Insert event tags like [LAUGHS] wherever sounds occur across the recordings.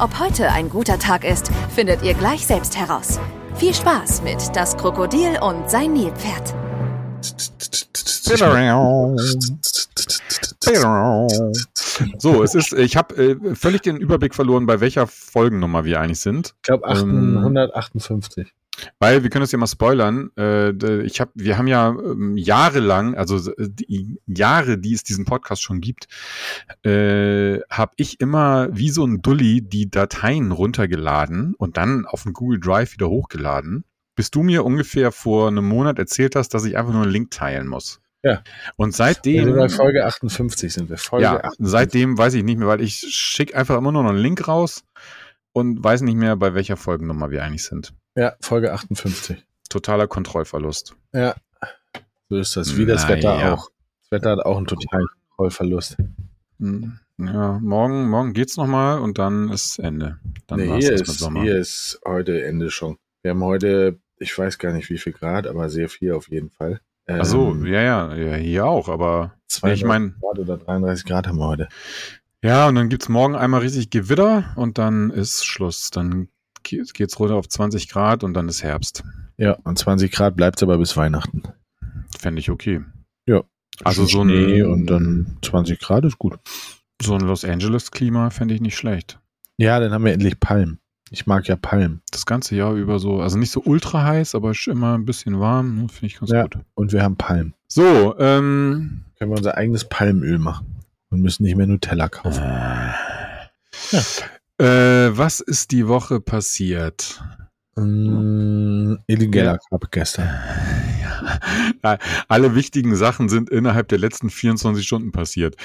Ob heute ein guter Tag ist, findet ihr gleich selbst heraus. Viel Spaß mit Das Krokodil und sein Nilpferd. So, es ist, ich habe äh, völlig den Überblick verloren, bei welcher Folgennummer wir eigentlich sind. Ich glaube 158. Weil wir können es ja mal spoilern. Äh, ich hab, wir haben ja ähm, jahrelang, also die Jahre, die es diesen Podcast schon gibt, äh, habe ich immer wie so ein Dulli die Dateien runtergeladen und dann auf den Google Drive wieder hochgeladen. Bis du mir ungefähr vor einem Monat erzählt hast, dass ich einfach nur einen Link teilen muss. Ja. Und seitdem. Also bei Folge 58 sind wir. Folge ja, 58. seitdem weiß ich nicht mehr, weil ich schicke einfach immer nur noch einen Link raus und weiß nicht mehr, bei welcher Folgennummer wir eigentlich sind. Ja, Folge 58. Totaler Kontrollverlust. Ja, so ist das. Wie das Wetter ja. auch. Das Wetter hat auch einen totalen Kontrollverlust. Hm, ja, morgen, morgen geht's nochmal und dann ist Ende. Dann nee, hier, ist, hier ist heute Ende schon. Wir haben heute, ich weiß gar nicht wie viel Grad, aber sehr viel auf jeden Fall. Ach so, ähm, ja, ja, ja, hier auch, aber ich meine. Grad oder 33 Grad haben wir heute. Ja, und dann gibt's morgen einmal richtig Gewitter und dann ist Schluss. Dann geht's runter auf 20 Grad und dann ist Herbst. Ja, und 20 Grad bleibt's aber bis Weihnachten. Fände ich okay. Ja. Also so ein und dann 20 Grad ist gut. So ein Los Angeles Klima fände ich nicht schlecht. Ja, dann haben wir endlich Palmen. Ich mag ja Palmen. Das ganze Jahr über so, also nicht so ultra heiß, aber immer ein bisschen warm, ne, finde ich ganz ja, gut. Und wir haben Palmen. So, ähm. Können wir unser eigenes Palmöl machen und müssen nicht mehr Nutella kaufen. Äh. Ja. Äh, was ist die Woche passiert? Mm, illegaler Cup gestern. [LAUGHS] Ja. Alle wichtigen Sachen sind innerhalb der letzten 24 Stunden passiert.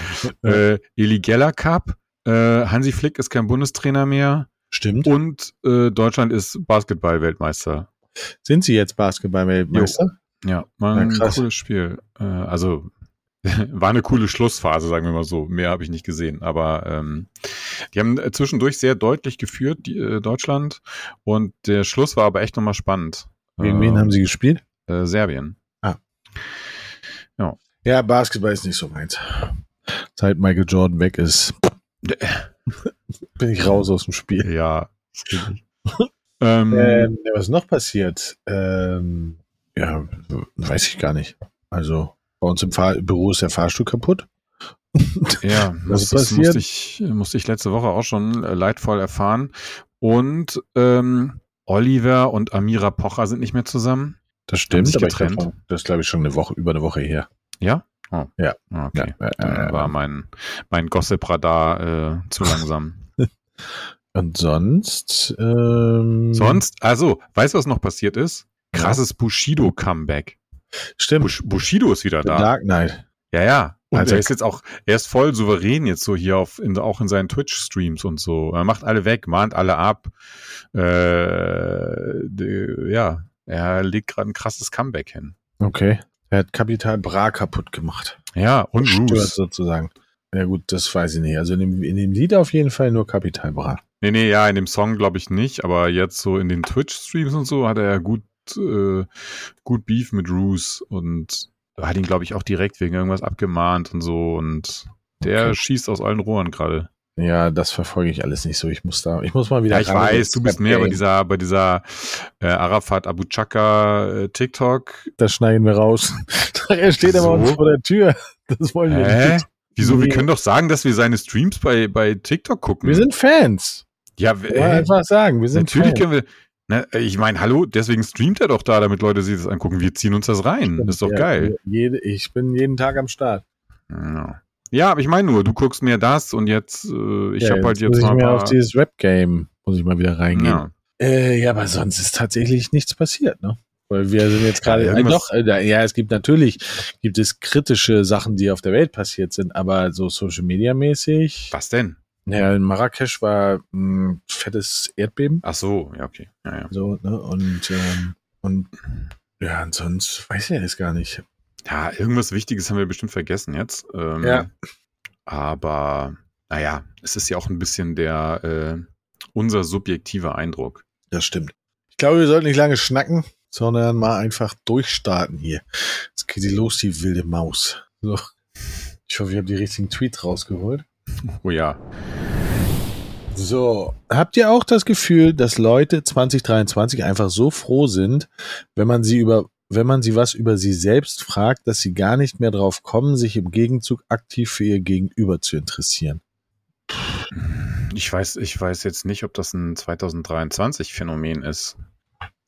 Ja. Äh, illegaler Cup, äh, Hansi Flick ist kein Bundestrainer mehr. Stimmt. Und äh, Deutschland ist Basketball-Weltmeister. Sind sie jetzt Basketball-Weltmeister? Ja, war ein ja, cooles Spiel. Äh, also [LAUGHS] war eine coole Schlussphase, sagen wir mal so. Mehr habe ich nicht gesehen. Aber ähm, die haben zwischendurch sehr deutlich geführt, die, äh, Deutschland. Und der Schluss war aber echt nochmal spannend. Gegen wen haben sie gespielt? Äh, Serbien. Ah. Ja. Ja, Basketball ist nicht so meins. Seit Michael Jordan weg ist, [LAUGHS] bin ich raus aus dem Spiel. Ja. [LAUGHS] ähm, ähm, was noch passiert? Ähm, ja, weiß ich gar nicht. Also, bei uns im Fahr Büro ist der Fahrstuhl kaputt. [LAUGHS] ja, das, das musste, ich, musste ich letzte Woche auch schon äh, leidvoll erfahren. Und ähm, Oliver und Amira Pocher sind nicht mehr zusammen. Das stimmt, sich getrennt. Glaub, das ist, glaube ich, schon eine Woche, über eine Woche her. Ja? Oh. Ja. Okay. Ja, Dann war mein, mein Gossip-Radar äh, zu langsam. [LAUGHS] Und sonst? Ähm, sonst? Also, weißt du, was noch passiert ist? Krasses Bushido-Comeback. Stimmt. Bush, Bushido ist wieder da. Dark Knight. Ja, ja. Und also er ist jetzt auch, er ist voll souverän jetzt so hier auf, in, auch in seinen Twitch-Streams und so. Er macht alle weg, mahnt alle ab. Äh, die, ja, er legt gerade ein krasses Comeback hin. Okay. Er hat Kapital Bra kaputt gemacht. Ja, und Roos. sozusagen. Ja gut, das weiß ich nicht. Also in dem, in dem Lied auf jeden Fall nur Kapital Bra. Nee, nee, ja, in dem Song glaube ich nicht, aber jetzt so in den Twitch-Streams und so hat er ja gut äh, gut Beef mit Roos und hat ihn, glaube ich, auch direkt wegen irgendwas abgemahnt und so und der okay. schießt aus allen Rohren gerade. Ja, das verfolge ich alles nicht so. Ich muss da, ich muss mal wieder. Ja, ich weiß, du bist mehr bei dieser, bei dieser äh, Arafat Abu Chaka äh, TikTok. Das schneiden wir raus. [LAUGHS] er steht so? aber vor der Tür. Das wollen wir Hä? nicht. Wieso? Wir können doch sagen, dass wir seine Streams bei, bei TikTok gucken. Wir sind Fans. Ja, äh, einfach sagen, wir sind Natürlich Fans. können wir. Ne, ich meine, hallo, deswegen streamt er doch da, damit Leute sich das angucken. Wir ziehen uns das rein. Stimmt, das ist doch ja, geil. Jede, ich bin jeden Tag am Start. Ja, ja aber ich meine nur, du guckst mir das und jetzt, äh, ich ja, habe halt jetzt muss mal. Ich mir auf dieses Rap-Game muss ich mal wieder reingehen. Ja. Äh, ja, aber sonst ist tatsächlich nichts passiert, ne? Weil wir sind jetzt gerade, ja, äh, doch, äh, ja, es gibt natürlich, gibt es kritische Sachen, die auf der Welt passiert sind, aber so Social Media mäßig. Was denn? Ja, in Marrakesch war ein fettes Erdbeben. Ach so, ja, okay. Ja, ja. So, ne? Und, ähm, und ja, ansonsten weiß ich jetzt gar nicht. Ja, irgendwas Wichtiges haben wir bestimmt vergessen jetzt. Ähm, Ja. Aber naja, es ist ja auch ein bisschen der äh, unser subjektiver Eindruck. Das stimmt. Ich glaube, wir sollten nicht lange schnacken, sondern mal einfach durchstarten hier. Jetzt geht die los, die wilde Maus. So. Ich hoffe, ich habe die richtigen Tweets rausgeholt. Oh ja. So, habt ihr auch das Gefühl, dass Leute 2023 einfach so froh sind, wenn man sie über, wenn man sie was über sie selbst fragt, dass sie gar nicht mehr drauf kommen, sich im Gegenzug aktiv für ihr Gegenüber zu interessieren? Ich weiß, ich weiß jetzt nicht, ob das ein 2023 Phänomen ist.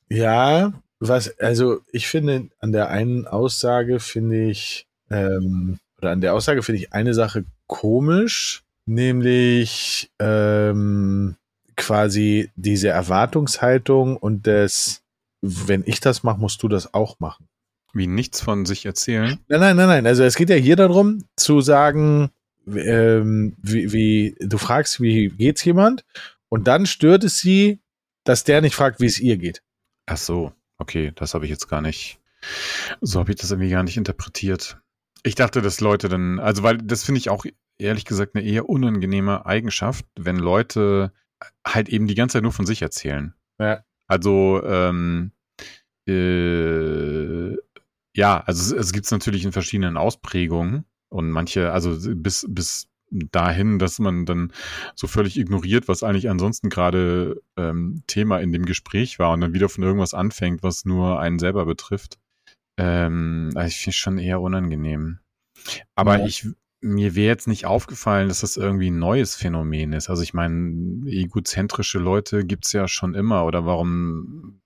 Ja, was, also ich finde, an der einen Aussage finde ich, ähm, oder an der Aussage finde ich eine Sache komisch, nämlich ähm, quasi diese Erwartungshaltung und das, wenn ich das mache, musst du das auch machen. Wie nichts von sich erzählen. Nein, nein, nein, nein. Also es geht ja hier darum, zu sagen, ähm, wie, wie du fragst, wie geht's jemand, und dann stört es sie, dass der nicht fragt, wie es ihr geht. Ach so, okay, das habe ich jetzt gar nicht. So habe ich das irgendwie gar nicht interpretiert. Ich dachte, dass Leute dann, also weil das finde ich auch ehrlich gesagt eine eher unangenehme Eigenschaft, wenn Leute halt eben die ganze Zeit nur von sich erzählen. Ja. Also ähm, äh, ja, also es, es gibt es natürlich in verschiedenen Ausprägungen und manche, also bis bis dahin, dass man dann so völlig ignoriert, was eigentlich ansonsten gerade ähm, Thema in dem Gespräch war und dann wieder von irgendwas anfängt, was nur einen selber betrifft. Ähm, also ich finde es schon eher unangenehm. Aber Ja. ich, mir wäre jetzt nicht aufgefallen, dass das irgendwie ein neues Phänomen ist. Also ich meine, egozentrische Leute gibt's ja schon immer. Oder warum,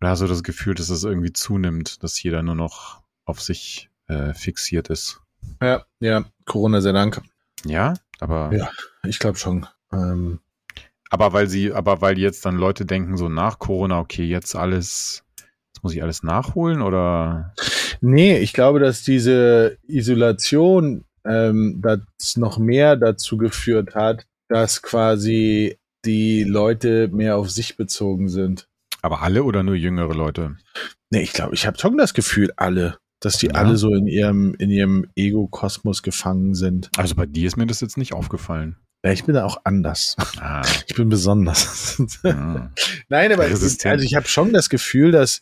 oder hast du das Gefühl, dass es irgendwie zunimmt, dass jeder nur noch auf sich äh, fixiert ist? Ja, ja, Corona sei Dank. Ja, aber, Ja. Ich glaube schon. Ähm, aber weil sie, aber weil jetzt dann Leute denken, so nach Corona, okay, jetzt alles, jetzt muss ich alles nachholen oder? nee, ich glaube, dass diese Isolation ähm, das noch mehr dazu geführt hat, dass quasi die Leute mehr auf sich bezogen sind. Aber alle oder nur jüngere Leute? Nee, ich glaube, ich habe schon das Gefühl, alle, dass die Ja. alle so in ihrem, in ihrem Ego-Kosmos gefangen sind. Also bei dir ist mir das jetzt nicht aufgefallen. Ja, ich bin da auch anders. Ah, [LAUGHS] Ich bin besonders. ah. [LAUGHS] Nein, aber Resistent. also ich habe schon das Gefühl, dass,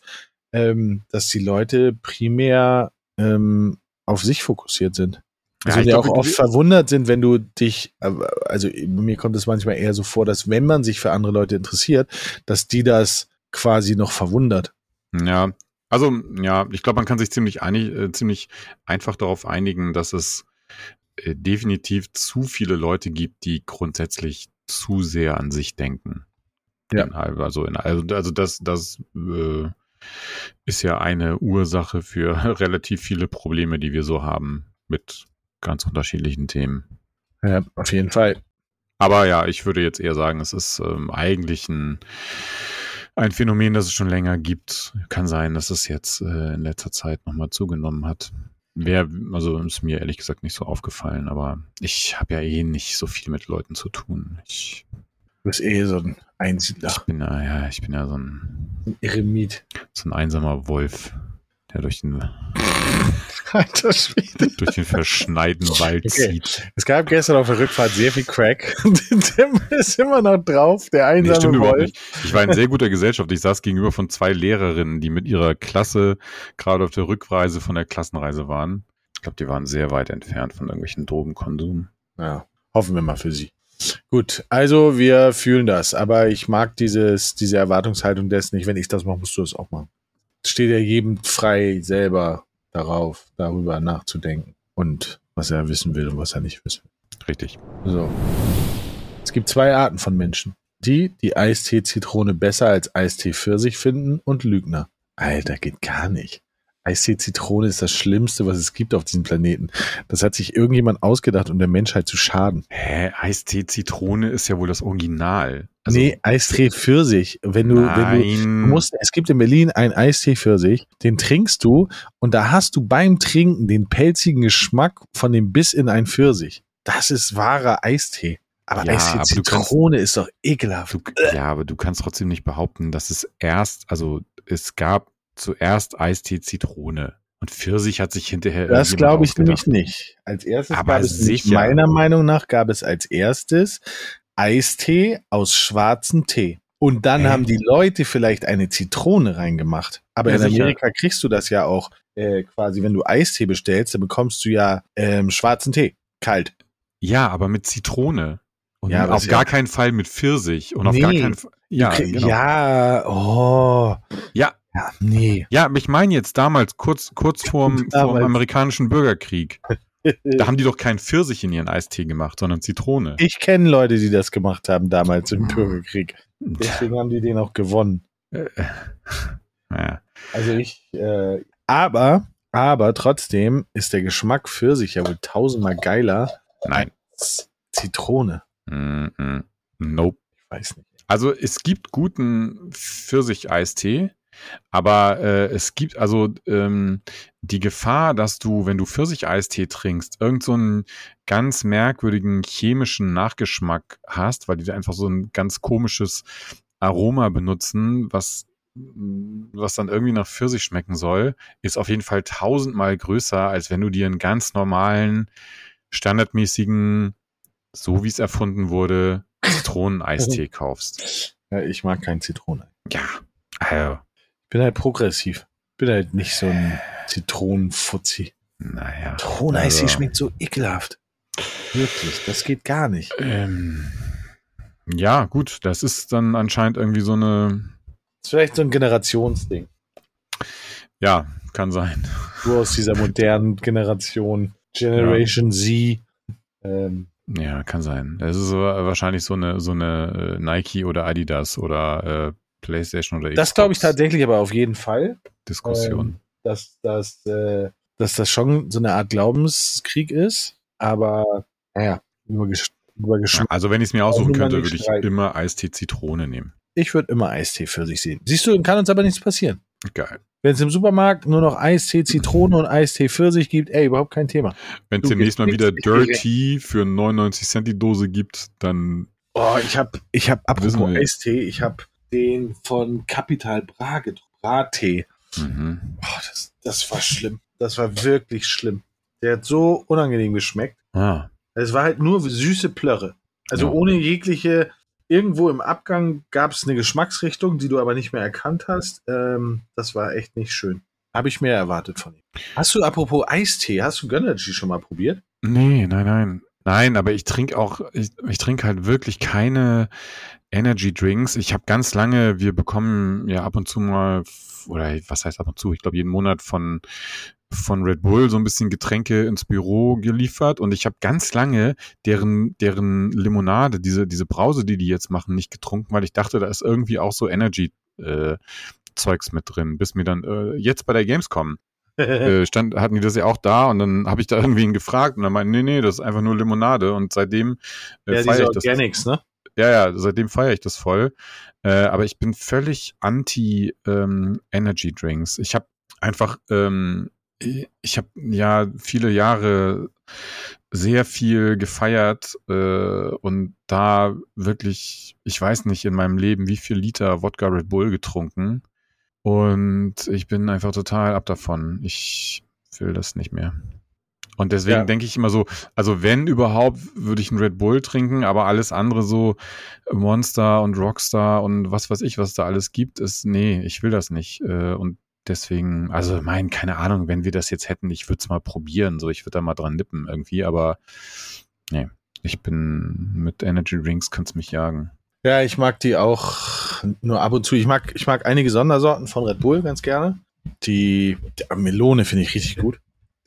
ähm, dass die Leute primär ähm, auf sich fokussiert sind. Also Ja, die auch oft verwundert sind, wenn du dich, äh, also mir kommt es manchmal eher so vor, dass wenn man sich für andere Leute interessiert, dass die das quasi noch verwundert. Ja, also ja, ich glaube, man kann sich ziemlich einig, äh, ziemlich einfach darauf einigen, dass es definitiv zu viele Leute gibt, die grundsätzlich zu sehr an sich denken. Ja. In, also, in, also, also das, das äh, ist ja eine Ursache für [LAUGHS] relativ viele Probleme, die wir so haben mit ganz unterschiedlichen Themen. Ja, auf jeden Fall. Aber ja, ich würde jetzt eher sagen, es ist ähm, eigentlich ein, ein Phänomen, das es schon länger gibt. Kann sein, dass es jetzt äh, in letzter Zeit nochmal zugenommen hat. Wäre, also ist mir ehrlich gesagt nicht so aufgefallen, aber ich habe ja eh nicht so viel mit Leuten zu tun. Ich, Du bist eh so ein Einsiedler, ich bin ja, ja, ich bin ja so ein, ein Eremit. so ein einsamer Wolf, der durch den, [LAUGHS] Alter Schwede. durch den verschneiten Wald Okay. zieht. Es gab gestern auf der Rückfahrt sehr viel Crack. [LAUGHS] Tim ist immer noch drauf, der Nee, einsame überhaupt Wolf. Ich war in sehr guter Gesellschaft. Ich saß gegenüber von zwei Lehrerinnen, die mit ihrer Klasse gerade auf der Rückreise von der Klassenreise waren. Ich glaube, die waren sehr weit entfernt von irgendwelchen Drogenkonsum. Ja, hoffen wir mal für sie. Gut, also wir fühlen das, aber ich mag dieses, diese Erwartungshaltung des nicht. Wenn ich das mache, musst du das auch machen. Steht ja jedem frei, selber darauf, darüber nachzudenken und was er wissen will und was er nicht wissen Richtig. will. So. Es gibt zwei Arten von Menschen. Die, die Eistee-Zitrone besser als Eistee-Pfirsich finden und Lügner. Alter, geht gar nicht. Eistee-Zitrone ist das Schlimmste, was es gibt auf diesem Planeten. Das hat sich irgendjemand ausgedacht, um der Menschheit zu schaden. Hä? Eistee Zitrone ist ja wohl das Original. Also, nee, Eistee Pfirsich. Wenn du, wenn du, nein. musst, es gibt in Berlin einen Eistee Pfirsich, den trinkst du und da hast du beim Trinken den pelzigen Geschmack von dem Biss in ein Pfirsich. Das ist wahrer Eistee. Aber Ja, Eistee du kannst- Zitrone ist doch ekelhaft. Du, ja, aber du kannst trotzdem nicht behaupten, dass es erst, also es gab zuerst Eistee Zitrone und Pfirsich hat sich hinterher Das glaube ich nämlich nicht. Als erstes Aber gab es sicher. meiner Meinung nach gab es als erstes Eistee aus schwarzem Tee. Und dann Hä? haben die Leute vielleicht eine Zitrone reingemacht. Aber Ja, in sicher. Amerika kriegst du das ja auch äh, quasi, wenn du Eistee bestellst, dann bekommst du ja ähm, schwarzen Tee. Kalt. Ja, aber mit Zitrone. Und Ja, auf gar ja- keinen Fall mit Pfirsich und auf Nee. gar keinen Fall. Ja, genau. ja, oh. Ja. Ja, nee. Ja, aber ich meine jetzt damals, kurz, kurz vorm, [LAUGHS] vorm amerikanischen Bürgerkrieg. Da [LAUGHS] haben die doch keinen Pfirsich in ihren Eistee gemacht, sondern Zitrone. Ich kenne Leute, die das gemacht haben damals im Bürgerkrieg. Deswegen haben die den auch gewonnen. Äh, [LAUGHS] ja. Also ich, äh, aber, aber trotzdem ist der Geschmack für sich ja wohl tausendmal geiler Nein. als Zitrone. Mm -mm. Nope. Ich weiß nicht. Also es gibt guten Pfirsich-Eistee, aber äh, es gibt also ähm, die Gefahr, dass du, wenn du Pfirsich-Eistee trinkst, irgend so einen ganz merkwürdigen chemischen Nachgeschmack hast, weil die da einfach so ein ganz komisches Aroma benutzen, was was dann irgendwie nach Pfirsich schmecken soll, ist auf jeden Fall tausendmal größer, als wenn du dir einen ganz normalen, standardmäßigen, so wie es erfunden wurde, [LAUGHS] Zitroneneistee kaufst. Ja, ich mag kein Zitrone. Ja, also, bin halt progressiv. Bin halt nicht so ein Zitronenfutzi. naja. Zitroneneistee Also- schmeckt so ekelhaft. Wirklich, das geht gar nicht. Ähm, ja, gut, das ist dann anscheinend irgendwie so eine, Das ist vielleicht so ein Generationsding. ja, kann sein. Du aus dieser modernen Generation, Generation Z. Ähm, Ja, kann sein. Das ist wahrscheinlich so eine, so eine äh, Nike oder Adidas oder äh, PlayStation oder das glaube ich Xbox tatsächlich aber auf jeden Fall. Diskussion. ähm, dass, dass, äh, dass das schon so eine Art Glaubenskrieg ist. Aber naja, über, Gesch über Geschmack. also wenn ich es mir aussuchen könnte, würde ich streiten. immer Eistee Zitrone nehmen. Ich würde immer Eistee für sich sehen. Siehst du, kann uns aber nichts passieren. Geil. Wenn es im Supermarkt nur noch Eistee, Zitrone und Eistee Pfirsich gibt, ey, überhaupt kein Thema. Wenn es demnächst mal wieder Dirty für 99 Cent die Dose gibt, dann Oh, ich habe, ich habe, apropos. Eistee, ich habe den von Capital Bra. Brattee. mhm. Oh, das, das war schlimm. Das war wirklich schlimm. Der hat so unangenehm geschmeckt. ah, Es war halt nur süße Plörre. Also Ja. ohne jegliche. Irgendwo im Abgang gab es eine Geschmacksrichtung, die du aber nicht mehr erkannt hast. Ähm, das war echt nicht schön. Habe ich mehr erwartet von ihm. Hast du, apropos Eistee, hast du Gönnergy schon mal probiert? Nee, nein, nein. Nein, aber ich trinke auch, ich, ich trinke halt wirklich keine Energy Drinks. Ich habe ganz lange, wir bekommen ja ab und zu mal, oder was heißt ab und zu, ich glaube jeden Monat von, von Red Bull so ein bisschen Getränke ins Büro geliefert und ich habe ganz lange deren, deren Limonade, diese, diese Brause, die die jetzt machen, nicht getrunken, weil ich dachte, da ist irgendwie auch so Energy äh, Zeugs mit drin, bis mir dann äh, jetzt bei der Gamescom [LAUGHS] äh, stand, hatten die das ja auch da und dann habe ich da [LAUGHS] irgendwen gefragt und dann meinte, nee, nee, das ist einfach nur Limonade und seitdem äh, ja, feiere ich das. Organics, ne? Ja, ja, seitdem feiere ich das voll. Äh, aber ich bin völlig anti ähm, Energy Drinks. Ich habe einfach, ähm, ich- habe ja viele Jahre sehr viel gefeiert äh, und da wirklich, ich weiß nicht in meinem Leben, wie viel Liter Wodka Red Bull getrunken. Und ich bin einfach total ab davon. Ich will das nicht mehr. Und deswegen Ja. denke ich immer so, also wenn überhaupt, würde ich einen Red Bull trinken, aber alles andere so Monster und Rockstar und was weiß ich, was da alles gibt, ist, nee, ich will das nicht. Äh, Und deswegen, also mein, keine Ahnung, wenn wir das jetzt hätten, ich würde es mal probieren, so ich würde da mal dran nippen irgendwie, aber nee, ich bin mit Energy Drinks, kannst mich jagen. Ja, ich mag die auch nur ab und zu. Ich mag, ich mag einige Sondersorten von Red Bull ganz gerne. Die, die Melone finde ich richtig gut.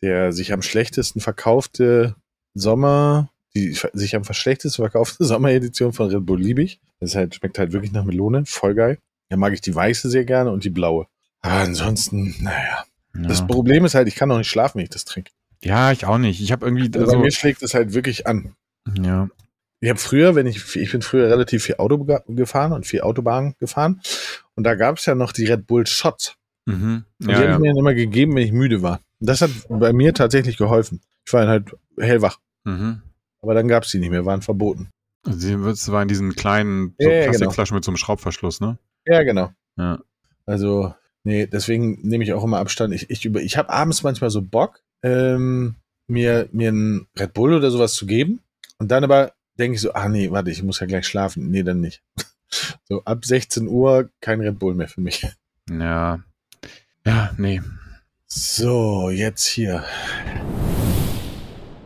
Der sich am schlechtesten verkaufte Sommer, die sich am schlechtesten verkaufte [LAUGHS] Sommeredition von Red Bull liebe ich. Das halt, schmeckt halt wirklich nach Melone, voll geil. Da mag ich die weiße sehr gerne und die blaue. Aber ansonsten, naja. Das Ja, Problem ist halt, ich kann noch nicht schlafen, wenn ich das trinke. ja ich auch nicht. Ich habe irgendwie, Also bei also, mir schlägt es halt wirklich an. ja, Ich habe früher, wenn ich, ich bin früher relativ viel Auto gefahren und viel Autobahn gefahren. Und da gab es ja noch die Red Bull Shots. mhm. Und die ja, habe ja. ich mir dann immer gegeben, wenn ich müde war. Das hat bei mir tatsächlich geholfen. Ich war dann halt hellwach. Mhm. Aber dann gab es die nicht mehr, waren verboten. Sie war in diesen kleinen so ja, ja, genau. Plastikflaschen genau. mit so einem Schraubverschluss, ne? Ja, genau. Ja. Also, nee, deswegen nehme ich auch immer Abstand. Ich, ich, ich habe abends manchmal so Bock, ähm, mir, mir ein Red Bull oder sowas zu geben. Und dann aber denke ich so, ah nee, warte, ich muss ja gleich schlafen. Nee, dann nicht. [LAUGHS] So, ab 16 Uhr kein Red Bull mehr für mich. Ja. Ja, nee. So, jetzt hier.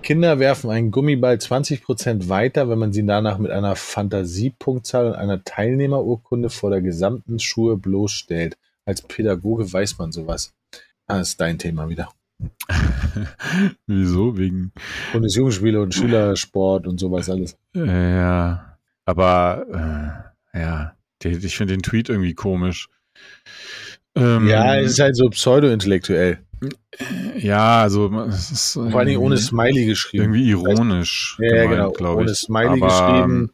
Kinder werfen einen Gummiball 20% weiter, wenn man sie danach mit einer Fantasiepunktzahl und einer Teilnehmerurkunde vor der gesamten Schuhe bloßstellt. Als Pädagoge weiß man sowas. Ah, ist dein Thema wieder. [LAUGHS] Wieso? Wegen Bundesjugendspiele und Schülersport und sowas alles. Ja, aber äh, ja, ich finde den Tweet irgendwie komisch. Ähm, ja, es ist halt so pseudo-intellektuell. Ja, also es ist vor allen Dingen ohne Smiley geschrieben. Irgendwie ironisch. Ja, gemeint, genau, glaube ich. Ohne Smiley aber, geschrieben.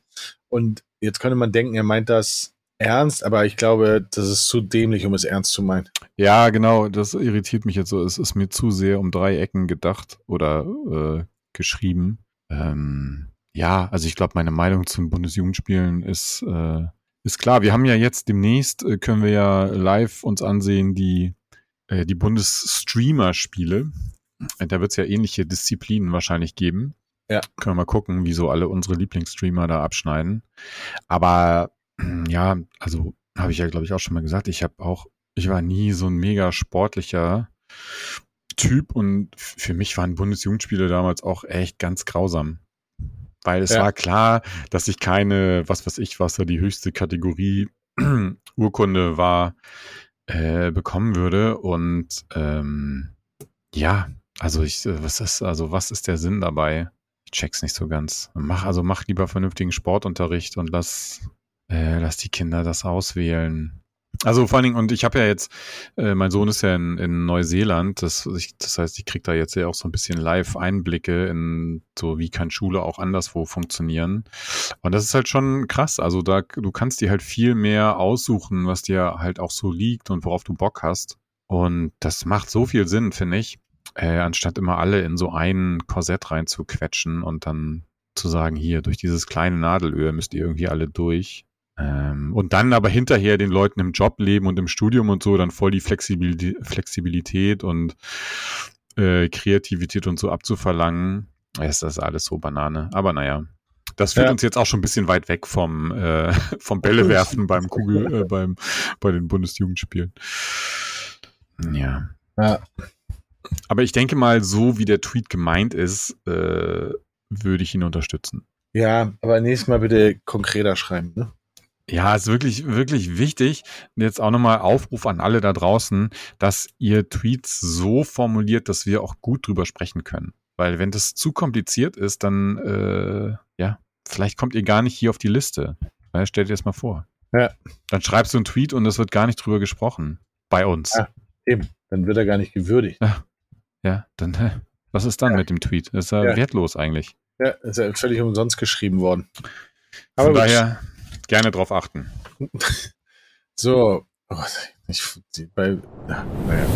Und jetzt könnte man denken, er meint das ernst, aber ich glaube, das ist zu dämlich, um es ernst zu meinen. Ja, genau, das irritiert mich jetzt so. Es ist mir zu sehr um drei Ecken gedacht oder äh, geschrieben. Ähm, ja, also ich glaube, meine Meinung zum Bundesjugendspielen ist äh, ist klar, wir haben ja jetzt demnächst, äh, können wir ja live uns ansehen, die, äh, die Bundesstreamer-Spiele. Äh, da wird es ja ähnliche Disziplinen wahrscheinlich geben. Ja. Können wir mal gucken, wie so alle unsere Lieblingsstreamer da abschneiden. Aber [CLEARS THROAT] ja, also habe ich ja, glaube ich, auch schon mal gesagt, ich habe auch, ich war nie so ein mega sportlicher Typ und für mich waren Bundesjugendspiele damals auch echt ganz grausam. Weil es ja. war klar, dass ich keine, was weiß ich, was da die höchste Kategorie [CLEARS THROAT] Urkunde war, äh, bekommen würde. Und ähm, ja, also ich, was ist, also was ist der Sinn dabei? Ich check's nicht so ganz. Mach, also mach lieber vernünftigen Sportunterricht und lass, äh, lass die Kinder das auswählen. Also vor allen Dingen, und ich habe ja jetzt, äh, mein Sohn ist ja in, in Neuseeland, das, ich, das heißt, ich kriege da jetzt ja auch so ein bisschen Live-Einblicke in so, wie kann Schule auch anderswo funktionieren. Und das ist halt schon krass. Also da, du kannst dir halt viel mehr aussuchen, was dir halt auch so liegt und worauf du Bock hast. Und das macht so viel Sinn, finde ich, äh, anstatt immer alle in so ein Korsett reinzuquetschen und dann zu sagen, hier, durch dieses kleine Nadelöhr müsst ihr irgendwie alle durch. Ähm, und dann aber hinterher den Leuten im Job leben und im Studium und so dann voll die Flexibilität, Flexibilität und äh, Kreativität und so abzuverlangen, ist das alles so Banane. Aber naja, das führt ja. uns jetzt auch schon ein bisschen weit weg vom, äh, [LAUGHS] vom Bällewerfen beim Kugel, [LAUGHS] äh, beim, bei den Bundesjugendspielen. Ja. Ja. Aber ich denke mal, so wie der Tweet gemeint ist, äh, würde ich ihn unterstützen. Ja, aber nächstes Mal bitte konkreter schreiben, ne? Ja, ist wirklich, wirklich wichtig. Jetzt auch nochmal Aufruf an alle da draußen, dass ihr Tweets so formuliert, dass wir auch gut drüber sprechen können. Weil wenn das zu kompliziert ist, dann, äh, ja, vielleicht kommt ihr gar nicht hier auf die Liste. Weil, stellt ihr es mal vor. Ja. Dann schreibst du einen Tweet und es wird gar nicht drüber gesprochen. Bei uns. Ja, eben. Dann wird er gar nicht gewürdigt. Ja, ja dann, hä? was ist dann ja. mit dem Tweet? Das ist ja, ja, wertlos eigentlich. Ja, ist ja völlig umsonst geschrieben worden. Aber Von daher, Gerne drauf achten. [LAUGHS] so. Oh, ich, bei, naja.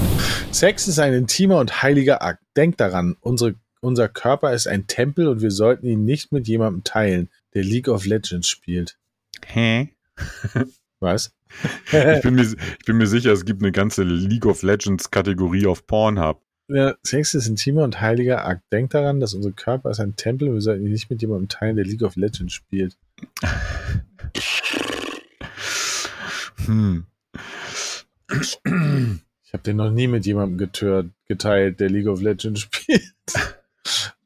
Sex ist ein intimer und heiliger Akt. Denkt daran, unsere, unser Körper ist ein Tempel und wir sollten ihn nicht mit jemandem teilen, der League of Legends spielt. Hä? [LAUGHS] Was? ich, bin mir, ich bin mir sicher, es gibt eine ganze League of Legends Kategorie auf Pornhub. Ja, Sex ist intimer und heiliger Akt. Denkt daran, dass unser Körper ist ein Tempel und wir sollten ihn nicht mit jemandem teilen, der League of Legends spielt. Hm. Ich habe den noch nie mit jemandem getört, geteilt, der League of Legends spielt.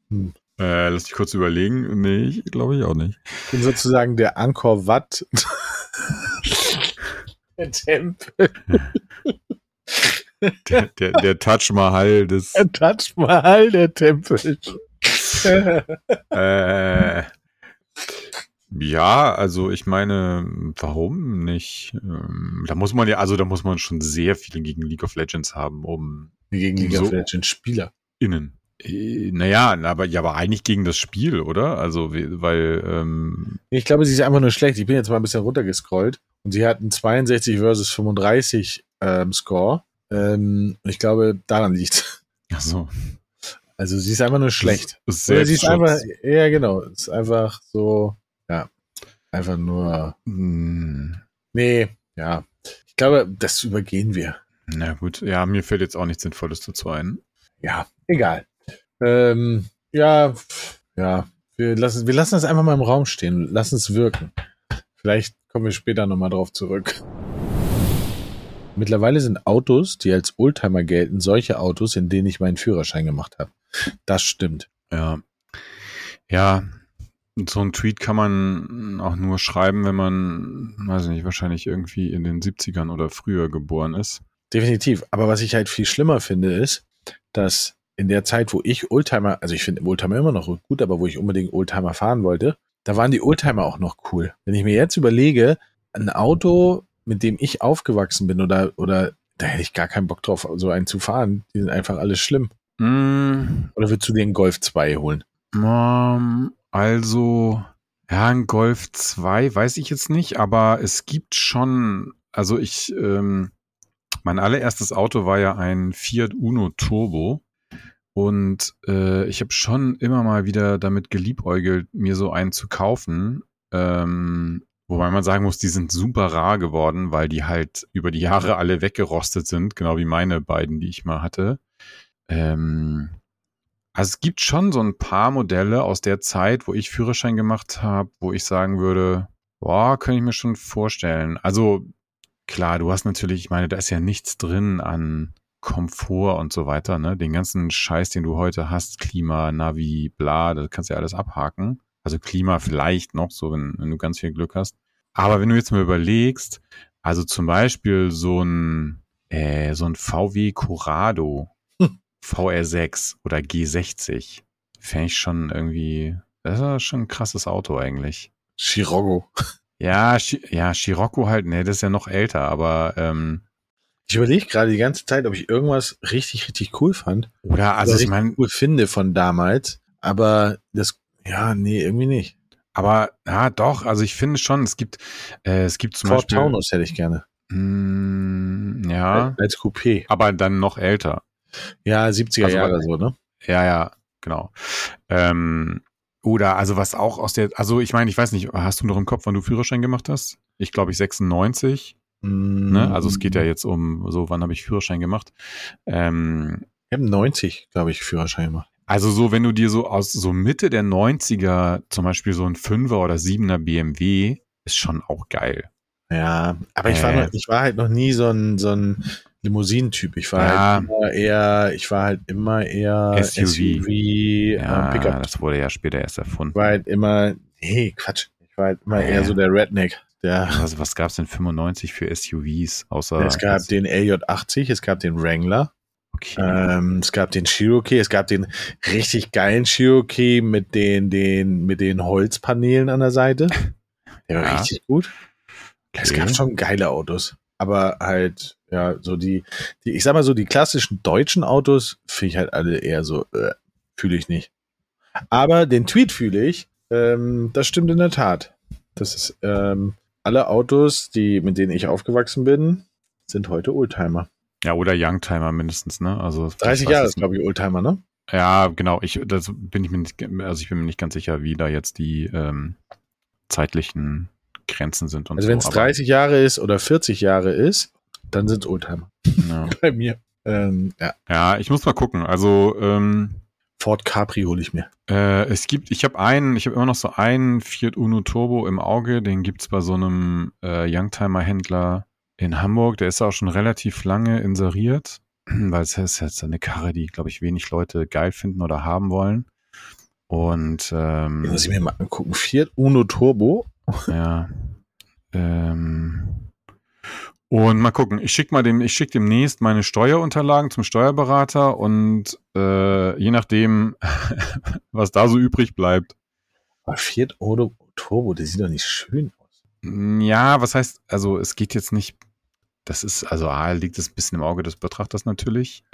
Hm. Äh, lass dich kurz überlegen. Nee, glaube ich auch nicht. Ich bin sozusagen der Angkor Wat. der Tempel. Der, der, der Taj Mahal des. Der Taj Mahal der Tempel. äh, ja, also ich meine, warum nicht? Ähm, da muss man ja, also da muss man schon sehr viel gegen League of Legends haben, um gegen League so of Legends Spieler innen. Äh, naja, aber ja, aber eigentlich gegen das Spiel, oder? Also, weil. Ähm ich glaube, sie ist einfach nur schlecht. Ich bin jetzt mal ein bisschen runtergescrollt und sie hatten 62 versus 35 ähm, Score. Ähm, ich glaube, daran liegt. [LAUGHS] Ach so. Also sie ist einfach nur schlecht. Ist, ist sie ist einfach, ja genau, ist einfach so. Einfach nur. Hm, Nee, ja. Ich glaube, das übergehen wir. na gut, ja, mir fällt jetzt auch nichts Sinnvolles dazu ein. Ja, egal. Ähm, ja, ja. Wir lassen, wir lassen das einfach mal im Raum stehen. Lassen es wirken. Vielleicht kommen wir später nochmal drauf zurück. Mittlerweile sind Autos, die als Oldtimer gelten, solche Autos, in denen ich meinen Führerschein gemacht habe. Das stimmt. Ja. Ja, so ein Tweet kann man auch nur schreiben, wenn man, weiß ich nicht, wahrscheinlich irgendwie in den 70ern oder früher geboren ist. Definitiv. Aber was ich halt viel schlimmer finde, ist, dass in der Zeit, wo ich Oldtimer, also ich finde Oldtimer immer noch gut, aber wo ich unbedingt Oldtimer fahren wollte, da waren die Oldtimer auch noch cool. Wenn ich mir jetzt überlege, ein Auto, mit dem ich aufgewachsen bin oder, oder da hätte ich gar keinen Bock drauf, so einen zu fahren. Die sind einfach alles schlimm. Mm, Oder würdest du dir einen Golf 2 holen? ähm, also, ja, ein Golf 2 weiß ich jetzt nicht, aber es gibt schon, also ich, ähm, mein allererstes Auto war ja ein Fiat Uno Turbo. Und äh, ich habe schon immer mal wieder damit geliebäugelt, mir so einen zu kaufen. Ähm, wobei man sagen muss, die sind super rar geworden, weil die halt über die Jahre alle weggerostet sind, genau wie meine beiden, die ich mal hatte. Ähm, also es gibt schon so ein paar Modelle aus der Zeit, wo ich Führerschein gemacht habe, wo ich sagen würde, boah, könnte ich mir schon vorstellen. Also klar, du hast natürlich, ich meine, da ist ja nichts drin an Komfort und so weiter, ne? Den ganzen Scheiß, den du heute hast, Klima, Navi, bla, das kannst du ja alles abhaken. Also Klima vielleicht noch, so wenn, wenn du ganz viel Glück hast. Aber wenn du jetzt mal überlegst, also zum Beispiel so ein, äh, so ein VW Corrado. VR6 oder G60, fände ich schon irgendwie, das ist schon ein krasses Auto eigentlich. Chirogo. Ja, Chi- ja, Scirocco halt, ne, das ist ja noch älter, aber ähm, Ich überlege gerade die ganze Zeit, ob ich irgendwas richtig, richtig cool fand. oder also Oder ich meine, cool finde von damals. Aber das, ja, nee, irgendwie nicht. aber ja, doch, also ich finde schon, es gibt, äh, es gibt zum Ford Beispiel, Taunus hätte ich gerne. mh, ja, Als Coupé. aber dann noch älter. Ja, 70er Also, Jahre so, ne? Ja, ja, genau. Ähm, oder also was auch aus der, also ich meine, ich weiß nicht, hast du noch im Kopf, wann du Führerschein gemacht hast? Ich glaube, ich 96. Ne? Also es geht ja jetzt um, so wann habe ich Führerschein gemacht? Ähm, Ich habe 90, glaube ich, Führerschein gemacht. also so, wenn du dir so aus so Mitte der 90er zum Beispiel so ein 5er oder 7er BMW, ist schon auch geil. Ja, aber ich war, Äh. noch, ich war halt noch nie so ein, so ein Limousinentyp. Ich war Ja. halt immer eher, ich war halt immer eher SUV. SUV, Ja, äh, Pickup. das wurde ja später erst Ich erfunden. war halt immer, nee, Quatsch. Ich war halt immer Ja. eher so der Redneck. Der, Also was gab's denn 95 für SUVs? Außer es gab den LJ80, es gab den Wrangler, okay. ähm, es gab den Cherokee, es gab den richtig geilen Cherokee mit den, den, mit den Holzpaneelen an der Seite. Der war Ja. richtig gut. Es okay. gab schon geile Autos, aber halt, ja, so die, die, ich sag mal so, die klassischen deutschen Autos finde ich halt alle eher so, äh, fühle ich nicht. Aber den Tweet fühle ich, ähm, das stimmt in der Tat. Das ist, ähm, alle Autos, die, mit denen ich aufgewachsen bin, sind heute Oldtimer. Ja, oder Youngtimer mindestens, ne? Also 30 was Jahre ist- glaube ich, Oldtimer, ne? Ja, genau. Ich, das bin ich mir nicht, also ich bin mir nicht ganz sicher, wie da jetzt die ähm, zeitlichen Grenzen sind und Also so. wenn es aber, 30 Jahre ist oder 40 Jahre ist, dann sind es Oldtimer. Ja. [LAUGHS] Bei mir. Ähm, ja. ja, ich muss mal gucken. Also ähm, Ford Capri hole ich mir. äh, es gibt, ich habe einen, ich habe immer noch so einen Fiat Uno Turbo im Auge. Den gibt's bei so einem äh, Youngtimer-Händler in Hamburg. Der ist auch schon relativ lange inseriert, [CLEARS THROAT] weil es ist jetzt eine Karre, die, glaube ich, wenig Leute geil finden oder haben wollen. Und ähm, Den muss ich mir mal angucken. Fiat Uno Turbo. Ja. Ähm. Und mal gucken. Ich schicke mal dem, ich schicke demnächst meine Steuerunterlagen zum Steuerberater und äh, je nachdem, [LAUGHS] was da so übrig bleibt. Aber Fiat Uno Turbo, der sieht doch nicht schön aus. Ja, was heißt, also es geht jetzt nicht. Das ist, also A, liegt es ein bisschen im Auge des Betrachters natürlich.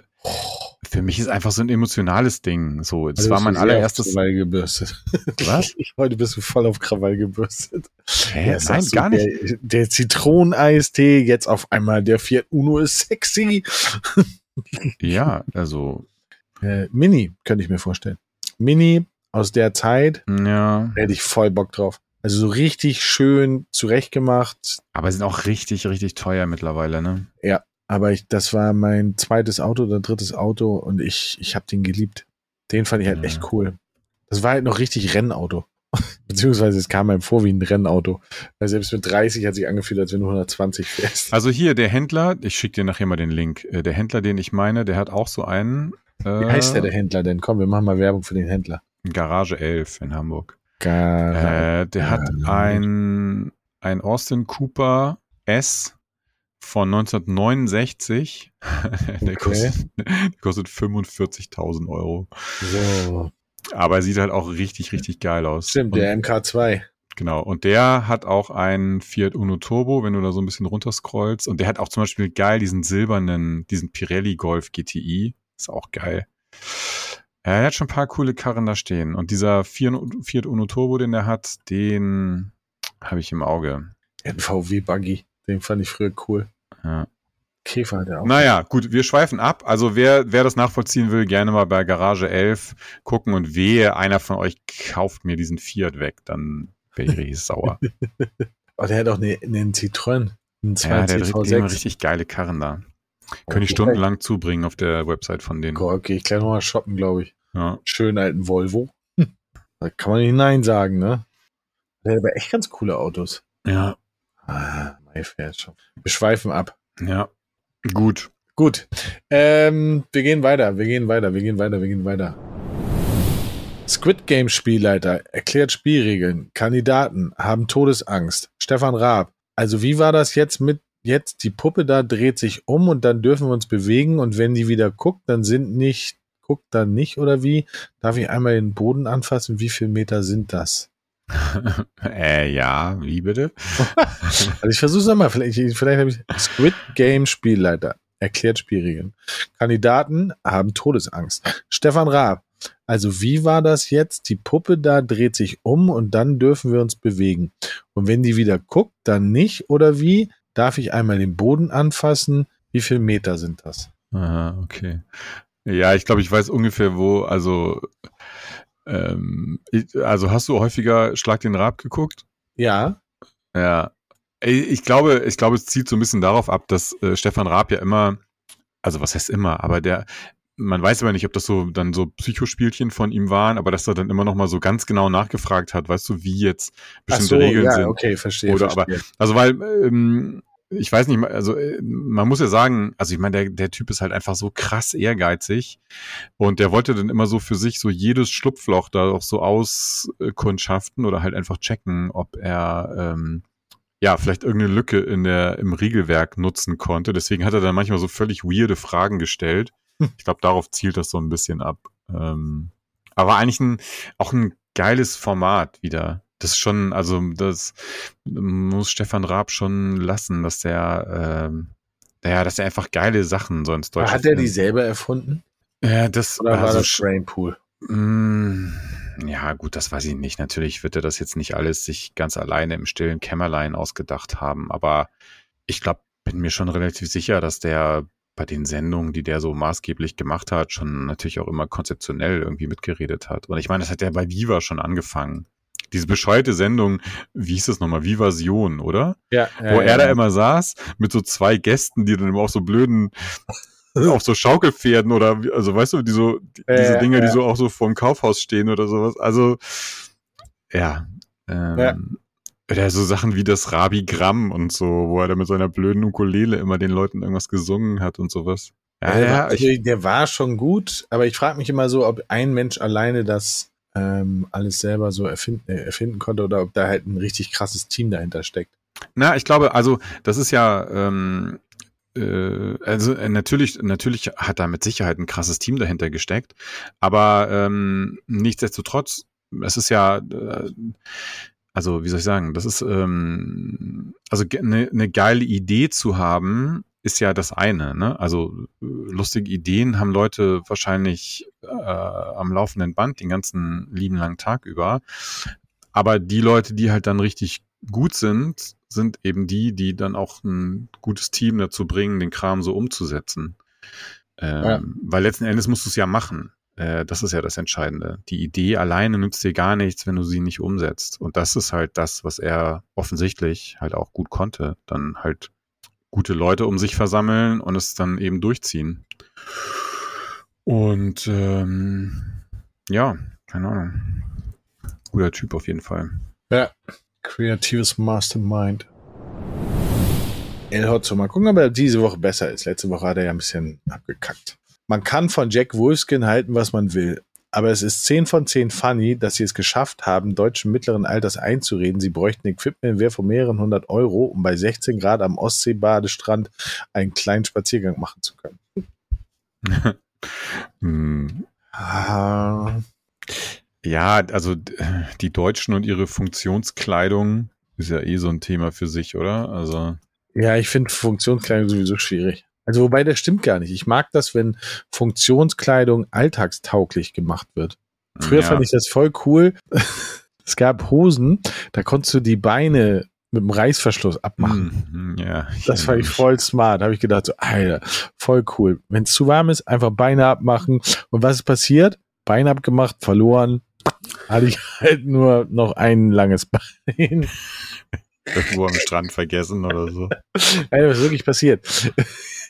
Für mich ist einfach so ein emotionales Ding. So, das Also war mein allererstes. Krawall gebürstet. [LAUGHS] Was? Heute bist du voll auf Krawall gebürstet. Hä? Ja, Nein, du, gar nicht. Der, der Zitroneneistee, jetzt auf einmal der Fiat Uno ist sexy. [LAUGHS] Ja, also, Äh, Mini, könnte ich mir vorstellen. Mini aus der Zeit, ja. hätte ich voll Bock drauf. Also so richtig schön zurechtgemacht. Aber sind auch richtig, richtig teuer mittlerweile, ne? Ja, aber ich, das war mein zweites Auto oder drittes Auto und ich, ich habe den geliebt. Den fand ich halt Ja. echt cool. Das war halt noch richtig Rennauto. [LAUGHS] Beziehungsweise es kam einem vor wie ein Rennauto. Weil selbst mit 30 hat sich angefühlt, als wenn du 120 fährst. Also hier, der Händler, ich schicke dir nachher mal den Link. Äh, Der Händler, den ich meine, der hat auch so einen. Äh, Wie heißt der, der Händler denn? Komm, wir machen mal Werbung für den Händler. Garage 11 in Hamburg. Gar Äh, der hat ein, ein Austin Cooper S von 1969. [LAUGHS] der, Okay. kostet, der kostet 45.000 Euro. so. Aber er sieht halt auch richtig, richtig geil aus. Stimmt, Und- der MK2. Genau. Und der hat auch einen Fiat Uno Turbo, wenn du da so ein bisschen runterscrollst. Und der hat auch zum Beispiel geil diesen silbernen, diesen Pirelli Golf GTI. Ist auch geil. Er hat schon ein paar coole Karren da stehen. Und dieser Fiat Uno Turbo, den er hat, den habe ich im Auge. Einen VW-Buggy. Den fand ich früher cool. Ja. Käfer hat er auch. Naja, gut, wir schweifen ab. Also wer, wer das nachvollziehen will, gerne mal bei Garage 11 gucken und wehe, einer von euch kauft mir diesen Fiat weg, dann wäre ich richtig sauer. [LAUGHS] Oh, der hat auch eine, einen Citroën. Einen Ja, der 20 trägt immer V6. richtig geile Karren da. Können die Okay. stundenlang zubringen auf der Website von denen. Okay, ich gleich nochmal shoppen, glaube ich. Ja. Schönen alten Volvo. Hm. Da kann man nicht Nein sagen, ne? Der hat aber echt ganz coole Autos. ja, Ah. Wir schweifen ab. ja. Gut. Gut. Ähm, wir gehen weiter, wir gehen weiter, wir gehen weiter, wir gehen weiter. Squid Game Spielleiter erklärt Spielregeln. Kandidaten haben Todesangst. Stefan Raab. Also wie war das jetzt mit jetzt die Puppe da dreht sich um und dann dürfen wir uns bewegen und wenn die wieder guckt, dann sind nicht guckt dann nicht oder wie? Darf ich einmal den Boden anfassen? Wie viel Meter sind das? [LAUGHS] äh, ja, wie bitte? [LAUGHS] Also ich versuche es nochmal. Vielleicht, vielleicht habe ich Squid Game Spielleiter erklärt Spielregeln. Kandidaten haben Todesangst. Stefan Raab. Also wie war das jetzt? Die Puppe da dreht sich um und dann dürfen wir uns bewegen. Und wenn die wieder guckt, dann nicht oder wie? Darf ich einmal den Boden anfassen? Wie viel Meter sind das? Aha, okay. Ja, ich glaube, ich weiß ungefähr, wo, also, ähm, also hast du häufiger Schlag den Rab geguckt? Ja. Ja. Ich glaube, ich glaube, es zielt so ein bisschen darauf ab, dass äh, Stefan Raab ja immer, also was heißt immer, aber der, man weiß aber nicht, ob das so dann so Psychospielchen von ihm waren, aber dass er dann immer noch mal so ganz genau nachgefragt hat, weißt du, wie jetzt bestimmte Regeln ja, sind. okay, verstehe. Oder verstehe. Also weil, ähm, ich weiß nicht, also äh, man muss ja sagen, also ich meine, der, der Typ ist halt einfach so krass ehrgeizig und der wollte dann immer so für sich so jedes Schlupfloch da auch so auskundschaften oder halt einfach checken, ob er ähm, ja vielleicht irgendeine Lücke in der im Regelwerk nutzen konnte. Deswegen hat er dann manchmal so völlig weirde Fragen gestellt. Hm. Ich glaube, darauf zielt das so ein bisschen ab. Ähm, aber eigentlich ein, auch ein geiles Format wieder. Das ist schon, also das muss Stefan Raab schon lassen, dass der, ähm, ja, dass er einfach geile Sachen so ins Deutsche Hat er die selber erfunden? Ja, das, Oder war also, das Brainpool? Mm, Ja, gut, das weiß ich nicht. Natürlich wird er das jetzt nicht alles sich ganz alleine im stillen Kämmerlein ausgedacht haben, aber ich glaube, bin mir schon relativ sicher, dass der bei den Sendungen, die der so maßgeblich gemacht hat, schon natürlich auch immer konzeptionell irgendwie mitgeredet hat. Und ich meine, das hat ja bei Viva schon angefangen. Diese bescheuerte Sendung, wie hieß das nochmal? Vivasion, oder? Ja, Wo er da immer saß mit so zwei Gästen, die dann immer auf so blöden, [LAUGHS] auf so Schaukelpferden oder, also weißt du, die so, die, Ja, diese ja, Dinger, die ja. so auch so vorm Kaufhaus stehen oder sowas. Also, ja. Ähm, Ja. Oder so Sachen wie das Rabi-Gramm und so, wo er da mit seiner blöden Ukulele immer den Leuten irgendwas gesungen hat und sowas. Ja, der, ja, war, ich, der war schon gut, aber ich frage mich immer so, ob ein Mensch alleine das ähm, alles selber so erfinden, äh, erfinden konnte oder ob da halt ein richtig krasses Team dahinter steckt. na, ich glaube, also, das ist ja, ähm, äh, also äh, natürlich, natürlich hat da mit Sicherheit ein krasses Team dahinter gesteckt, aber ähm, nichtsdestotrotz, es ist ja, äh, also wie soll ich sagen, das ist ähm, also eine ne geile Idee zu haben, ist ja das eine. Ne? Also äh, lustige Ideen haben Leute wahrscheinlich äh, am laufenden Band den ganzen lieben langen Tag über. Aber die Leute, die halt dann richtig gut sind, sind eben die, die dann auch ein gutes Team dazu bringen, den Kram so umzusetzen. Ähm, Ja. Weil letzten Endes musst du es ja machen. Äh, das ist ja das Entscheidende. Die Idee alleine nützt dir gar nichts, wenn du sie nicht umsetzt. Und das ist halt das, was er offensichtlich halt auch gut konnte. Dann halt gute Leute um sich versammeln und es dann eben durchziehen. Und ähm, ja, keine Ahnung. Guter Typ auf jeden Fall. Ja, kreatives Mastermind. El Hotzo, mal gucken, ob er diese Woche besser ist. Letzte Woche hat er ja ein bisschen abgekackt. Man kann von Jack Wolfskin halten, was man will. Aber es ist 10 von 10 funny, dass sie es geschafft haben, Deutschen mittleren Alters einzureden, sie bräuchten Equipment Wert von mehreren hundert Euro, um bei 16 Grad am Ostseebadestrand einen kleinen Spaziergang machen zu können. [LAUGHS] hm. ah. Ja, also die Deutschen und ihre Funktionskleidung ist ja eh so ein Thema für sich, oder? Also. Ja, ich finde Funktionskleidung sowieso schwierig. Also wobei das stimmt gar nicht. Ich mag das, wenn Funktionskleidung alltagstauglich gemacht wird. Früher ja. fand ich das voll cool. [LAUGHS] es gab Hosen, da konntest du die Beine mit dem Reißverschluss abmachen. Mhm, ja, das fand ich voll smart. Da habe ich gedacht, so, Alter, voll cool. Wenn es zu warm ist, einfach Beine abmachen. Und was ist passiert? Bein abgemacht, verloren. Hatte ich [LAUGHS] halt nur noch ein langes [LAUGHS] Bein. Irgendwo am Strand vergessen oder so. Alter, was ist wirklich passiert?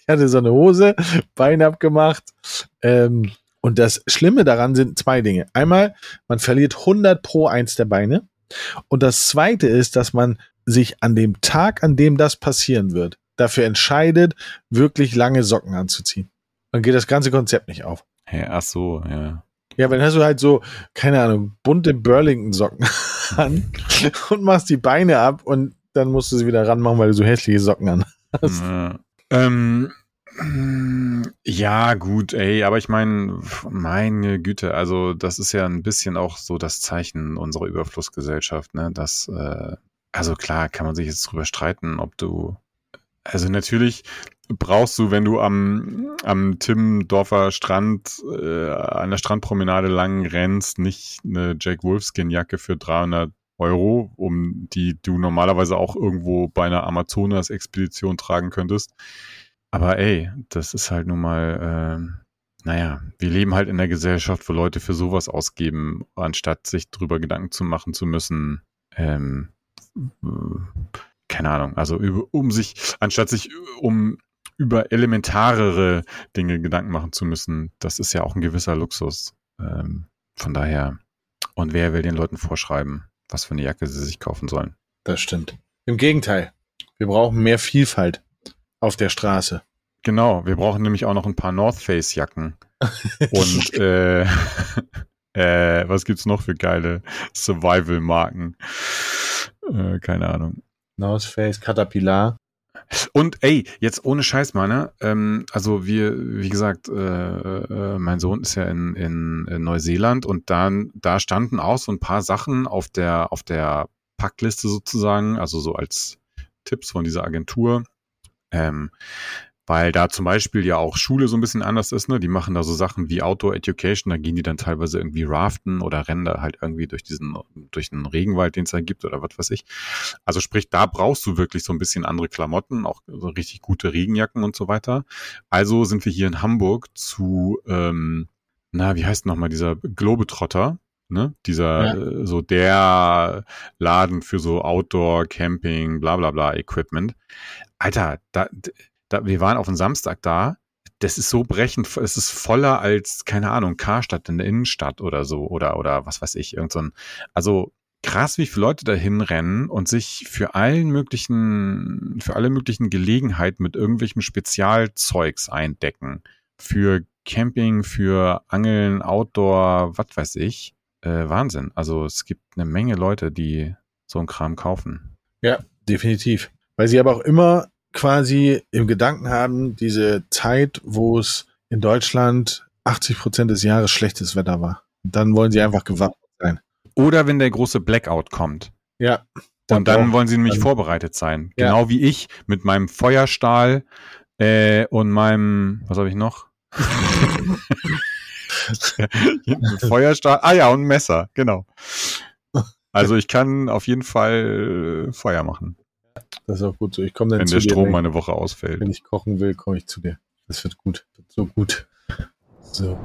Ich hatte so eine Hose, Bein abgemacht. Ähm, und das Schlimme daran sind zwei Dinge. Einmal, man verliert 100 pro eins der Beine. Und das zweite ist, dass man sich an dem Tag, an dem das passieren wird, dafür entscheidet, wirklich lange Socken anzuziehen. Dann geht das ganze Konzept nicht auf. Hey, ach so, ja. Ja, aber dann hast du halt so, keine Ahnung, bunte Burlington-Socken [LAUGHS] an und machst die Beine ab und dann musst du sie wieder ranmachen, weil du so hässliche Socken an hast. Ja. Ähm, ja, gut, ey, aber ich meine, meine Güte, also das ist ja ein bisschen auch so das Zeichen unserer Überflussgesellschaft, ne? Das, äh, also klar, kann man sich jetzt drüber streiten, ob du, also natürlich brauchst du, wenn du am, am Timmendorfer Strand, äh, an der Strandpromenade lang rennst, nicht eine Jack Wolfskin Jacke für 300 Euro, um die du normalerweise auch irgendwo bei einer Amazonas-Expedition tragen könntest. Aber ey, das ist halt nun mal, äh, naja, wir leben halt in der Gesellschaft, wo Leute für sowas ausgeben, anstatt sich drüber Gedanken zu machen zu müssen. Ähm, keine Ahnung, also um sich, anstatt sich um über elementarere Dinge Gedanken machen zu müssen, das ist ja auch ein gewisser Luxus. Ähm, von daher, und wer will den Leuten vorschreiben, was für eine Jacke sie sich kaufen sollen? Das stimmt. Im Gegenteil, wir brauchen mehr Vielfalt auf der Straße. Genau, wir brauchen nämlich auch noch ein paar North Face Jacken. [LAUGHS] Und äh, [LAUGHS] äh, was gibt's noch für geile Survival-Marken? Äh, keine Ahnung. North Face, Caterpillar. Und ey, jetzt ohne Scheiß mal, ne? Ähm, also wir, wie gesagt, äh, äh, mein Sohn ist ja in, in, in, Neuseeland und dann da standen auch so ein paar Sachen auf der auf der Packliste sozusagen, also so als Tipps von dieser Agentur. Ähm, weil da zum Beispiel ja auch Schule so ein bisschen anders ist, ne? Die machen da so Sachen wie Outdoor Education, da gehen die dann teilweise irgendwie raften oder rennen da halt irgendwie durch diesen, durch den Regenwald, den es da gibt oder was weiß ich. Also sprich, da brauchst du wirklich so ein bisschen andere Klamotten, auch so richtig gute Regenjacken und so weiter. Also sind wir hier in Hamburg zu, ähm, na, wie heißt nochmal dieser Globetrotter? Ne? Dieser, ja. äh, so der Laden für so Outdoor, Camping, bla bla bla Equipment. Alter, da, da, wir waren auf dem Samstag da. Das ist so brechend, es ist voller als, keine Ahnung, Karstadt in der Innenstadt oder so, oder, oder was weiß ich, irgend so ein, also krass, wie viele Leute dahin rennen und sich für allen möglichen, für alle möglichen Gelegenheiten mit irgendwelchem Spezialzeugs eindecken. Für Camping, für Angeln, Outdoor, was weiß ich. Äh, Wahnsinn. Also es gibt eine Menge Leute, die so einen Kram kaufen. Ja, definitiv. Weil sie aber auch immer quasi im Gedanken haben, diese Zeit, wo es in Deutschland 80 Prozent des Jahres schlechtes Wetter war. dann wollen sie einfach gewappnet sein. Oder wenn der große Blackout kommt. Ja. Dann und dann wollen sie nämlich dann, vorbereitet sein. Ja. Genau wie ich mit meinem Feuerstahl äh, und meinem, was habe ich noch? [LAUGHS] Feuerstahl, ah ja, und ein Messer, genau. Also ich kann auf jeden Fall äh, Feuer machen. Das ist auch gut so. Ich komme dann Wenn zu der Strom mal eine Woche ausfällt. Wenn ich kochen will, komme ich zu dir. Das wird gut. Wird so gut. So.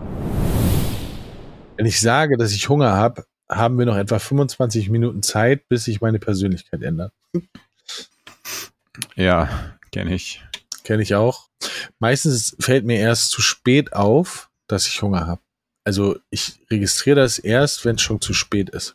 Wenn ich sage, dass ich Hunger habe, haben wir noch etwa 25 Minuten Zeit, bis sich meine Persönlichkeit ändert. Ja, kenne ich. Kenne ich auch. Meistens fällt mir erst zu spät auf, dass ich Hunger habe. Also ich registriere das erst, wenn es schon zu spät ist.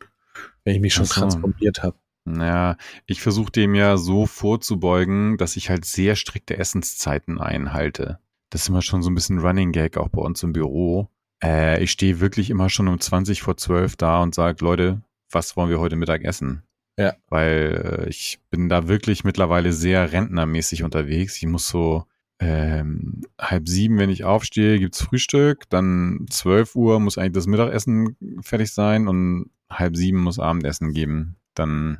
Wenn ich mich schon so. transformiert habe. Ja, ich versuche dem ja so vorzubeugen, dass ich halt sehr strikte Essenszeiten einhalte. Das ist immer schon so ein bisschen Running Gag auch bei uns im Büro. Äh, ich stehe wirklich immer schon um 20 vor 12 da und sage, Leute, was wollen wir heute Mittag essen? Ja. Weil äh, ich bin da wirklich mittlerweile sehr rentnermäßig unterwegs. Ich muss so ähm, halb sieben, wenn ich aufstehe, gibt's Frühstück. Dann 12 Uhr muss eigentlich das Mittagessen fertig sein und halb sieben muss Abendessen geben. Dann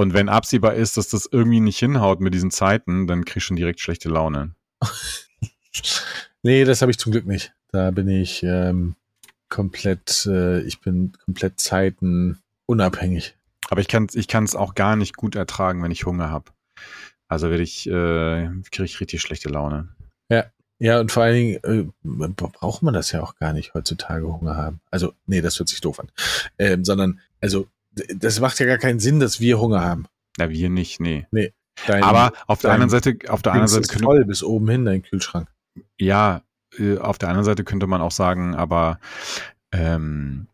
und wenn absehbar ist, dass das irgendwie nicht hinhaut mit diesen Zeiten, dann krieg ich schon direkt schlechte Laune. [LAUGHS] nee, das habe ich zum Glück nicht. Da bin ich ähm, komplett, äh, ich bin komplett zeitenunabhängig. Aber ich kann es ich kann's auch gar nicht gut ertragen, wenn ich Hunger habe. Also werde ich, äh, kriege ich richtig schlechte Laune. Ja. Ja, und vor allen Dingen äh, braucht man das ja auch gar nicht heutzutage Hunger haben. Also, nee, das hört sich doof an. Ähm, sondern, also, das macht ja gar keinen Sinn, dass wir Hunger haben. Na, wir nicht, nee. Nee. Dein, aber auf der anderen Seite, auf der anderen Seite ist voll bis oben hin dein Kühlschrank. Ja, äh, auf der anderen Seite könnte man auch sagen, aber ähm,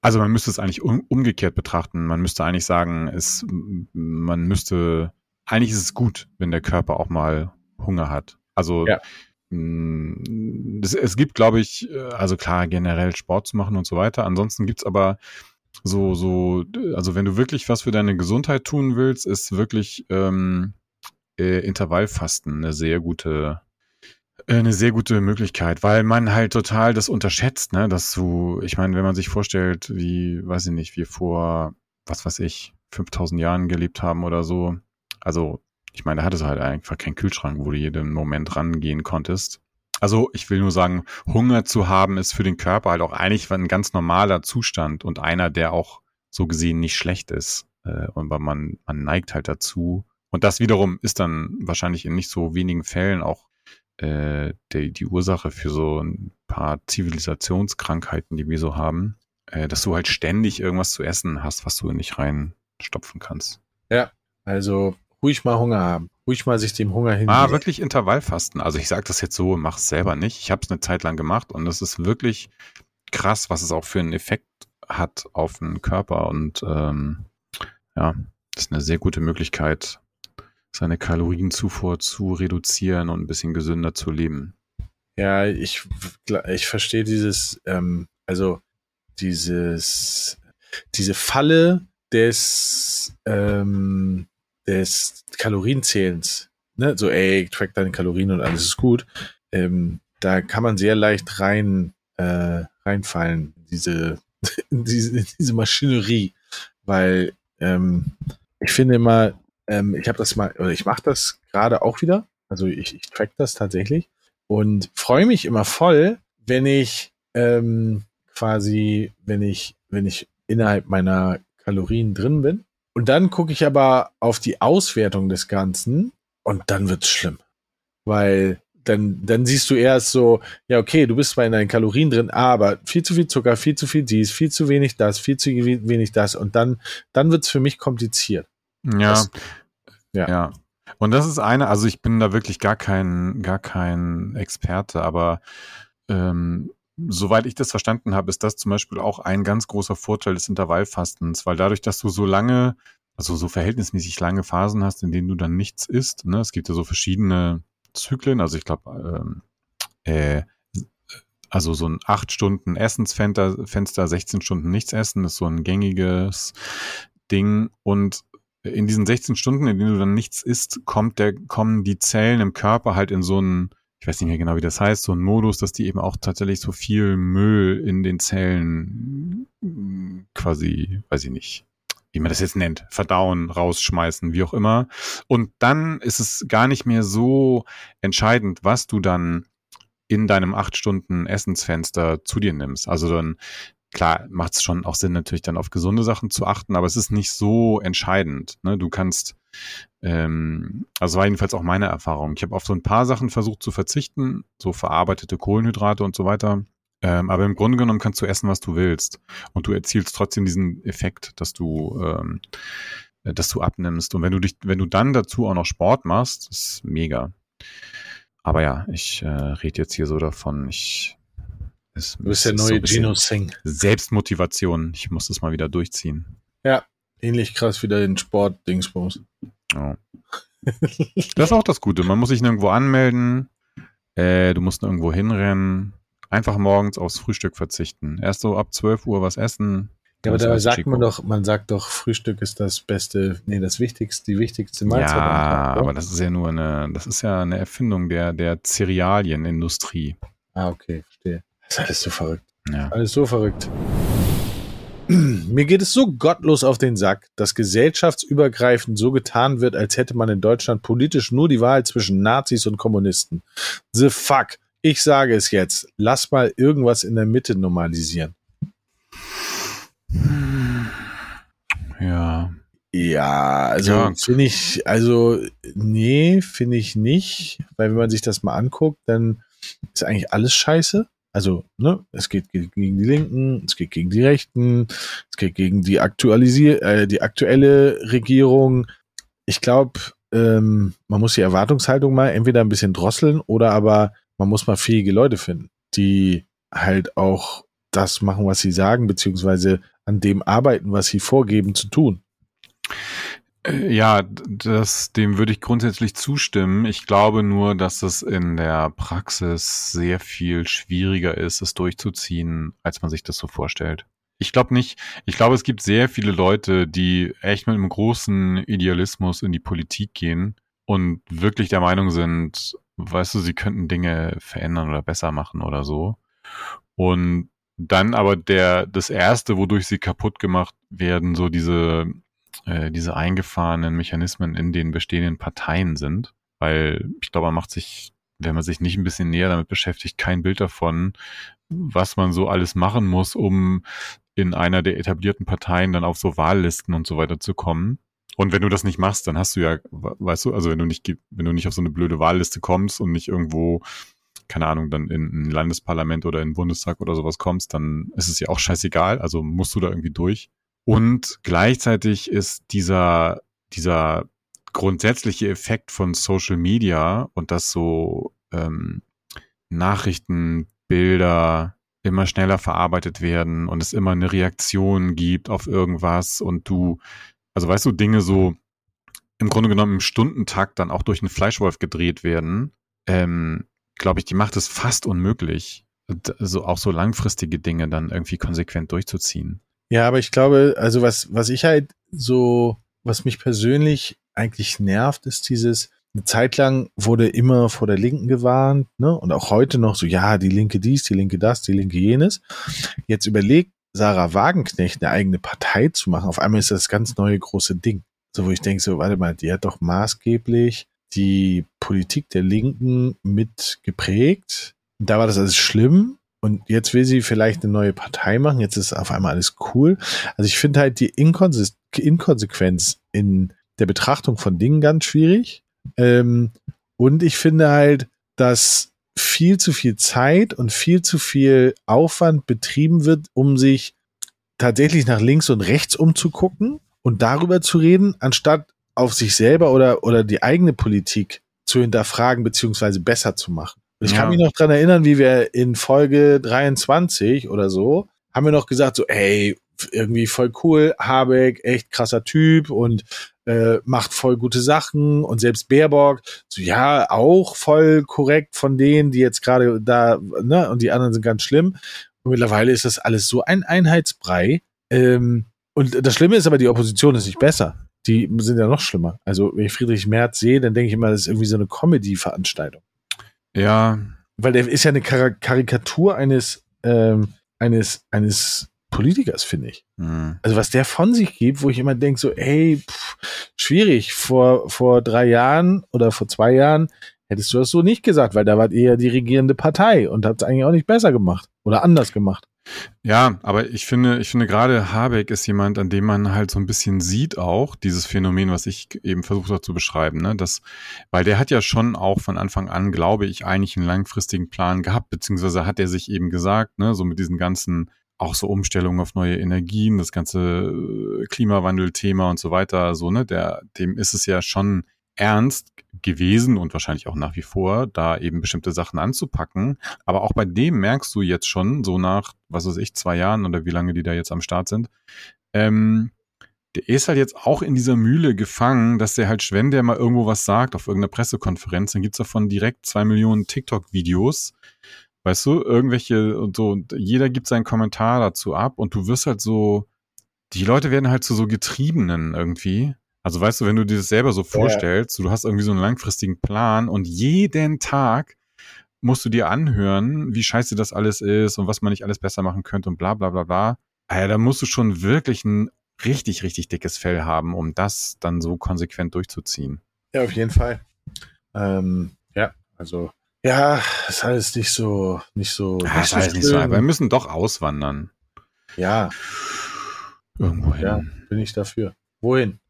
also man müsste es eigentlich um, umgekehrt betrachten. Man müsste eigentlich sagen, es, man müsste, eigentlich ist es gut, wenn der Körper auch mal Hunger hat. Also ja. es, es gibt, glaube ich, äh, also klar, generell Sport zu machen und so weiter. Ansonsten gibt's aber so, so, also wenn du wirklich was für deine Gesundheit tun willst, ist wirklich ähm, äh, Intervallfasten eine sehr gute äh, eine sehr gute Möglichkeit, weil man halt total das unterschätzt, ne, dass du, ich meine, wenn man sich vorstellt, wie, weiß ich nicht, wir vor, was weiß ich, 5000 Jahren gelebt haben oder so, also, ich meine, da hattest du halt einfach keinen Kühlschrank, wo du jeden Moment rangehen konntest. Also, ich will nur sagen, Hunger zu haben ist für den Körper halt auch eigentlich ein ganz normaler Zustand und einer, der auch so gesehen nicht schlecht ist. Äh, und man, man neigt halt dazu. Und das wiederum ist dann wahrscheinlich in nicht so wenigen Fällen auch äh, die, die Ursache für so ein paar Zivilisationskrankheiten, die wir so haben, äh, dass du halt ständig irgendwas zu essen hast, was du nicht reinstopfen kannst. Ja, also ruhig mal Hunger haben, ruhig mal sich dem Hunger hin. Ah, wirklich Intervallfasten. Also ich sage das jetzt so, mach es selber nicht. Ich habe es eine Zeit lang gemacht und es ist wirklich krass, was es auch für einen Effekt hat auf den Körper und ähm, ja, das ist eine sehr gute Möglichkeit, seine Kalorienzufuhr zu reduzieren und ein bisschen gesünder zu leben. Ja, ich, ich verstehe dieses, ähm, also dieses, diese Falle des, ähm, des Kalorienzählens. Ne? So, ey, track deine Kalorien und alles ist gut. Ähm, da kann man sehr leicht rein, äh, reinfallen, diese, [LAUGHS] diese, diese Maschinerie. Weil ähm, ich finde immer, ähm, ich habe das mal, oder ich mache das gerade auch wieder. Also ich, ich track das tatsächlich und freue mich immer voll, wenn ich ähm, quasi, wenn ich, wenn ich innerhalb meiner Kalorien drin bin. Und dann gucke ich aber auf die Auswertung des Ganzen und dann wird's schlimm. Weil dann, dann siehst du erst so, ja, okay, du bist zwar in deinen Kalorien drin, aber viel zu viel Zucker, viel zu viel dies, viel zu wenig das, viel zu wenig das. Und dann, dann wird's für mich kompliziert. Ja. Das, ja. ja. Und das ist eine, also ich bin da wirklich gar kein, gar kein Experte, aber ähm, soweit ich das verstanden habe, ist das zum Beispiel auch ein ganz großer Vorteil des Intervallfastens, weil dadurch, dass du so lange, also so verhältnismäßig lange Phasen hast, in denen du dann nichts isst, ne, es gibt ja so verschiedene Zyklen, also ich glaube, ähm, äh, also so ein acht Stunden Essensfenster, Fenster, 16 Stunden nichts essen, ist so ein gängiges Ding und in diesen 16 Stunden, in denen du dann nichts isst, kommt der, kommen die Zellen im Körper halt in so einen, ich weiß nicht mehr genau, wie das heißt, so einen Modus, dass die eben auch tatsächlich so viel Müll in den Zellen quasi, weiß ich nicht, wie man das jetzt nennt, verdauen, rausschmeißen, wie auch immer. Und dann ist es gar nicht mehr so entscheidend, was du dann in deinem acht Stunden Essensfenster zu dir nimmst. Also dann klar macht es schon auch Sinn, natürlich dann auf gesunde Sachen zu achten, aber es ist nicht so entscheidend. Ne? Du kannst, ähm, also war jedenfalls auch meine Erfahrung. Ich habe auf so ein paar Sachen versucht zu verzichten, so verarbeitete Kohlenhydrate und so weiter. Ähm, aber im Grunde genommen kannst du essen, was du willst. Und du erzielst trotzdem diesen Effekt, dass du, ähm, dass du abnimmst. Und wenn du dich, wenn du dann dazu auch noch Sport machst, ist mega. Aber ja, ich äh, rede jetzt hier so davon. Ich ist, du bist der neue so Gino Singh. Selbstmotivation. Ich muss das mal wieder durchziehen. Ja, ähnlich krass wie den Sport-Dingsbums. Oh. das ist auch das Gute. Man muss sich nirgendwo anmelden. Äh, du musst nirgendwo hinrennen. Einfach morgens aufs Frühstück verzichten. Erst so ab 12 Uhr was essen. Ja, aber da sagt Chico. man doch, man sagt doch, Frühstück ist das beste, nee, das wichtigste, die wichtigste Mahlzeit. Ja, aber das ist ja nur eine, das ist ja eine Erfindung der, der Cerealienindustrie. Ah, okay, verstehe. Das ist alles so verrückt. Ja. Alles so verrückt. [CLEARS THROAT] Mir geht es so gottlos auf den Sack, dass gesellschaftsübergreifend so getan wird, als hätte man in Deutschland politisch nur die Wahl zwischen Nazis und Kommunisten. The fuck. Ich sage es jetzt. Lass mal irgendwas in der Mitte normalisieren. Ja. Ja, also ja. finde ich, also nee, finde ich nicht, weil wenn man sich das mal anguckt, dann ist eigentlich alles scheiße. Also, ne, es geht gegen die Linken, es geht gegen die Rechten, es geht gegen die aktualisier äh, die aktuelle Regierung. Ich glaube, ähm, man muss die Erwartungshaltung mal entweder ein bisschen drosseln oder aber man muss mal fähige Leute finden, die halt auch das machen, was sie sagen, beziehungsweise an dem arbeiten, was sie vorgeben zu tun. Ja, das, dem würde ich grundsätzlich zustimmen. Ich glaube nur, dass es in der Praxis sehr viel schwieriger ist, es durchzuziehen, als man sich das so vorstellt. Ich glaube nicht. Ich glaube, es gibt sehr viele Leute, die echt mit einem großen Idealismus in die Politik gehen und wirklich der Meinung sind, weißt du, sie könnten Dinge verändern oder besser machen oder so. Und dann aber der, das erste, wodurch sie kaputt gemacht werden, so diese äh, diese eingefahrenen Mechanismen in den bestehenden Parteien sind. Weil ich glaube, man macht sich, wenn man sich nicht ein bisschen näher damit beschäftigt, kein Bild davon, was man so alles machen muss, um in einer der etablierten Parteien dann auf so Wahllisten und so weiter zu kommen. Und wenn du das nicht machst, dann hast du ja, weißt du, also wenn du nicht, wenn du nicht auf so eine blöde Wahlliste kommst und nicht irgendwo, keine Ahnung, dann in ein Landesparlament oder in den Bundestag oder sowas kommst, dann ist es ja auch scheißegal. Also musst du da irgendwie durch. Und gleichzeitig ist dieser, dieser grundsätzliche Effekt von Social Media und dass so ähm, Nachrichten, Bilder immer schneller verarbeitet werden und es immer eine Reaktion gibt auf irgendwas und du, also weißt du, Dinge so im Grunde genommen im Stundentakt dann auch durch einen Fleischwolf gedreht werden, ähm, glaube ich, die macht es fast unmöglich, so auch so langfristige Dinge dann irgendwie konsequent durchzuziehen. Ja, aber ich glaube, also was, was ich halt so, was mich persönlich eigentlich nervt, ist dieses, eine Zeit lang wurde immer vor der Linken gewarnt, ne? Und auch heute noch so, ja, die Linke dies, die Linke das, die Linke jenes. Jetzt überlegt Sarah Wagenknecht eine eigene Partei zu machen. Auf einmal ist das ganz neue große Ding. So, wo ich denke, so, warte mal, die hat doch maßgeblich die Politik der Linken mit geprägt. Da war das alles schlimm. Und jetzt will sie vielleicht eine neue Partei machen. Jetzt ist auf einmal alles cool. Also ich finde halt die Inkonse Inkonsequenz in der Betrachtung von Dingen ganz schwierig. Ähm, und ich finde halt, dass viel zu viel Zeit und viel zu viel Aufwand betrieben wird, um sich tatsächlich nach links und rechts umzugucken und darüber zu reden, anstatt auf sich selber oder, oder die eigene Politik zu hinterfragen beziehungsweise besser zu machen. Ich ja. kann mich noch dran erinnern, wie wir in Folge 23 oder so, haben wir noch gesagt, so, ey, irgendwie voll cool, Habeck, echt krasser Typ und äh, macht voll gute Sachen und selbst Baerbock, so ja, auch voll korrekt von denen, die jetzt gerade da, ne, und die anderen sind ganz schlimm. Und mittlerweile ist das alles so ein Einheitsbrei. Ähm, und das Schlimme ist aber, die Opposition ist nicht besser. Die sind ja noch schlimmer. Also, wenn ich Friedrich Merz sehe, dann denke ich immer, das ist irgendwie so eine Comedy-Veranstaltung. Ja. Weil der ist ja eine Kar Karikatur eines, ähm, eines, eines Politikers, finde ich. Mhm. Also was der von sich gibt, wo ich immer denke, so, ey, pff, schwierig. Vor, vor drei Jahren oder vor zwei Jahren hättest du das so nicht gesagt, weil da wart ihr ja die regierende Partei und habt es eigentlich auch nicht besser gemacht oder anders gemacht. Ja, aber ich finde, ich finde gerade Habeck ist jemand, an dem man halt so ein bisschen sieht auch dieses Phänomen, was ich eben versucht habe zu beschreiben, ne, das, weil der hat ja schon auch von Anfang an, glaube ich, eigentlich einen langfristigen Plan gehabt, beziehungsweise hat er sich eben gesagt, ne, so mit diesen ganzen auch so Umstellungen auf neue Energien, das ganze äh, Klimawandelthema und so weiter, so, ne, der, dem ist es ja schon ernst gewesen und wahrscheinlich auch nach wie vor, da eben bestimmte Sachen anzupacken. Aber auch bei dem merkst du jetzt schon, so nach, was weiß ich, zwei Jahren oder wie lange die da jetzt am Start sind, ähm, der ist halt jetzt auch in dieser Mühle gefangen, dass der halt, wenn der mal irgendwo was sagt auf irgendeiner Pressekonferenz, dann gibt's davon direkt zwei Millionen TikTok-Videos. Weißt du, irgendwelche und so, und jeder gibt seinen Kommentar dazu ab und du wirst halt so, die Leute werden halt zu so Getriebenen irgendwie. Also weißt du, wenn du dir das selber so vorstellst, ja. du hast irgendwie so einen langfristigen Plan und jeden Tag musst du dir anhören, wie scheiße das alles ist und was man nicht alles besser machen könnte und bla bla bla bla. Also, da musst du schon wirklich ein richtig, richtig dickes Fell haben, um das dann so konsequent durchzuziehen. Ja, auf jeden Fall. Ähm, ja, also ja, ist alles nicht so, nicht so. Ja, nicht ist alles nicht so. Aber wir müssen doch auswandern. Ja. Irgendwo hin. Ja, bin ich dafür. Wohin?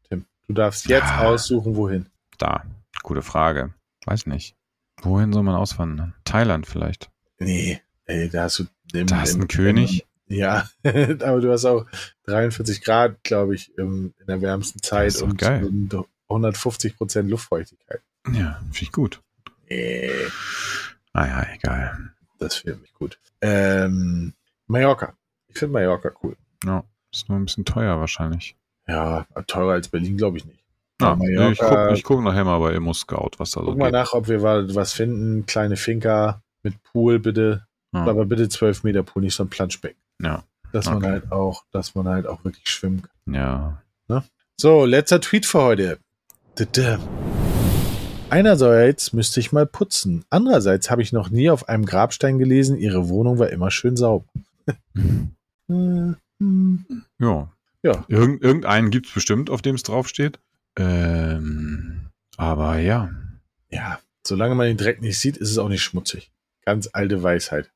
Du darfst jetzt ja. aussuchen, wohin. Da, gute Frage. Weiß nicht. Wohin soll man auswandern? Thailand vielleicht? Nee, ey, da hast du. Im, da hast du einen König? Im, ja, [LAUGHS] aber du hast auch 43 Grad, glaube ich, im, in der wärmsten Zeit und, und 150 Prozent Luftfeuchtigkeit. Ja, finde ich gut. Nee. Naja, ah egal. Das finde ich gut. Ähm, Mallorca. Ich finde Mallorca cool. Ja, ist nur ein bisschen teuer wahrscheinlich. Ja, teurer als Berlin glaube ich nicht. Ja, Mallorca, ich gucke guck nachher mal bei Immo Scout, was da so Guck mal geht. nach, ob wir was finden. Kleine Finca mit Pool, bitte. Ja. Aber bitte 12 Meter Pool, nicht so ein Planschbecken. Ja. Dass okay. man halt auch, dass man halt auch wirklich schwimmen kann. Ja. Ne? So, letzter Tweet für heute. Einerseits müsste ich mal putzen. Andererseits habe ich noch nie auf einem Grabstein gelesen, ihre Wohnung war immer schön sauber. [LAUGHS] ja, ja. Irgend, irgendeinen gibt es bestimmt, auf dem es draufsteht. Ähm, aber ja. Ja, solange man den Dreck nicht sieht, ist es auch nicht schmutzig. Ganz alte Weisheit.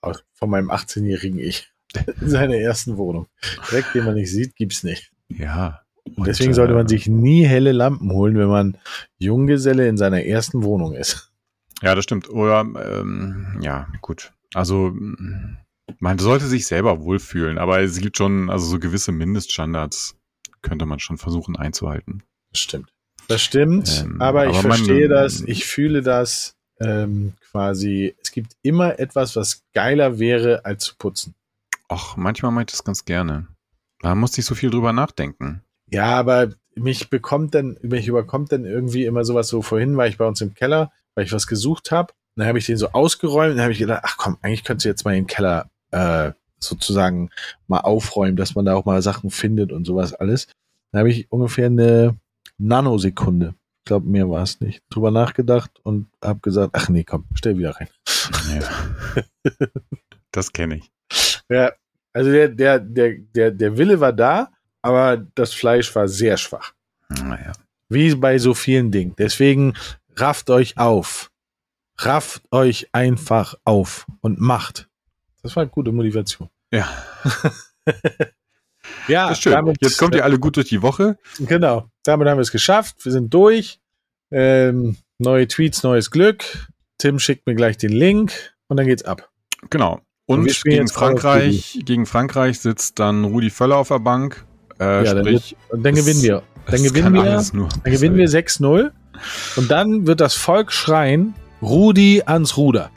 Auch von meinem 18-jährigen Ich. [LAUGHS] In seiner ersten Wohnung. Dreck, den man nicht sieht, gibt's nicht. Ja. Und deswegen äh, sollte man sich nie helle Lampen holen, wenn man Junggeselle in seiner ersten Wohnung ist. Ja, das stimmt. Oder ähm, ja, gut. Also man sollte sich selber wohlfühlen, aber es gibt schon, also so gewisse Mindeststandards könnte man schon versuchen einzuhalten. Das stimmt. Das stimmt, ähm, aber ich aber verstehe man, das, ich fühle das ähm, quasi, es gibt immer etwas, was geiler wäre, als zu putzen. Ach, manchmal meint es ganz gerne. Da muss ich so viel drüber nachdenken. Ja, aber mich bekommt dann, mich überkommt dann irgendwie immer sowas so, vorhin war ich bei uns im Keller, weil ich was gesucht habe. Dann habe ich den so ausgeräumt und dann habe ich gedacht, ach komm, eigentlich könntest du jetzt mal den Keller äh, sozusagen mal aufräumen, dass man da auch mal Sachen findet und sowas alles. Da habe ich ungefähr eine Nanosekunde, ich glaube, mehr war es nicht, drüber nachgedacht und habe gesagt, ach nee, komm, stell wieder rein. Ja. das kenne ich. Ja, also der, der, der, der, der Wille war da, aber das Fleisch war sehr schwach. Naja. Wie bei so vielen Dingen. Deswegen rafft euch auf. Rafft euch einfach auf und macht. Das war eine gute Motivation. Ja. [LAUGHS] ja, ist schön. Damit, Jetzt kommt ihr alle gut durch die Woche. Genau. Damit haben wir es geschafft. Wir sind durch. Ähm, neue Tweets, neues Glück. Tim schickt mir gleich den Link und dann geht's ab. Genau. Und, und gegen Frankreich, gegen Frankreich sitzt dann Rudi Völler auf der Bank. Äh, ja, sprich, dann, dann gewinnen wir. Dann gewinnen wir, dann gewinnen wir 6-0. Und dann wird das Volk schreien, Rudi ans Ruder.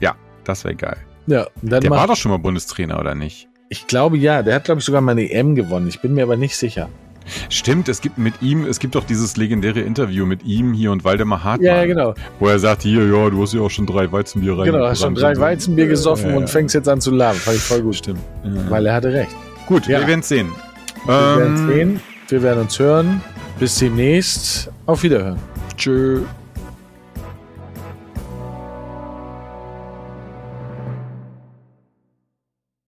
Ja, das wäre geil. Ja, der war doch schon mal Bundestrainer, oder nicht? Ich glaube ja. Der hat, glaube ich, sogar mal eine EM gewonnen. Ich bin mir aber nicht sicher. Stimmt, es gibt mit ihm, es gibt doch dieses legendäre Interview mit ihm hier und Waldemar Hartmann. Ja, ja genau. Wo er sagt, hier, ja, du hast ja auch schon drei Weizenbier rein. Genau, hast schon drei Weizenbier gesoffen ja, ja, und fängst jetzt an zu laben. Fand ich voll gut. Stimmt. Weil er hatte recht. Gut, wir werden es sehen. Wir ähm, werden sehen. Wir werden uns hören. Bis demnächst. Auf Wiederhören. Tschö.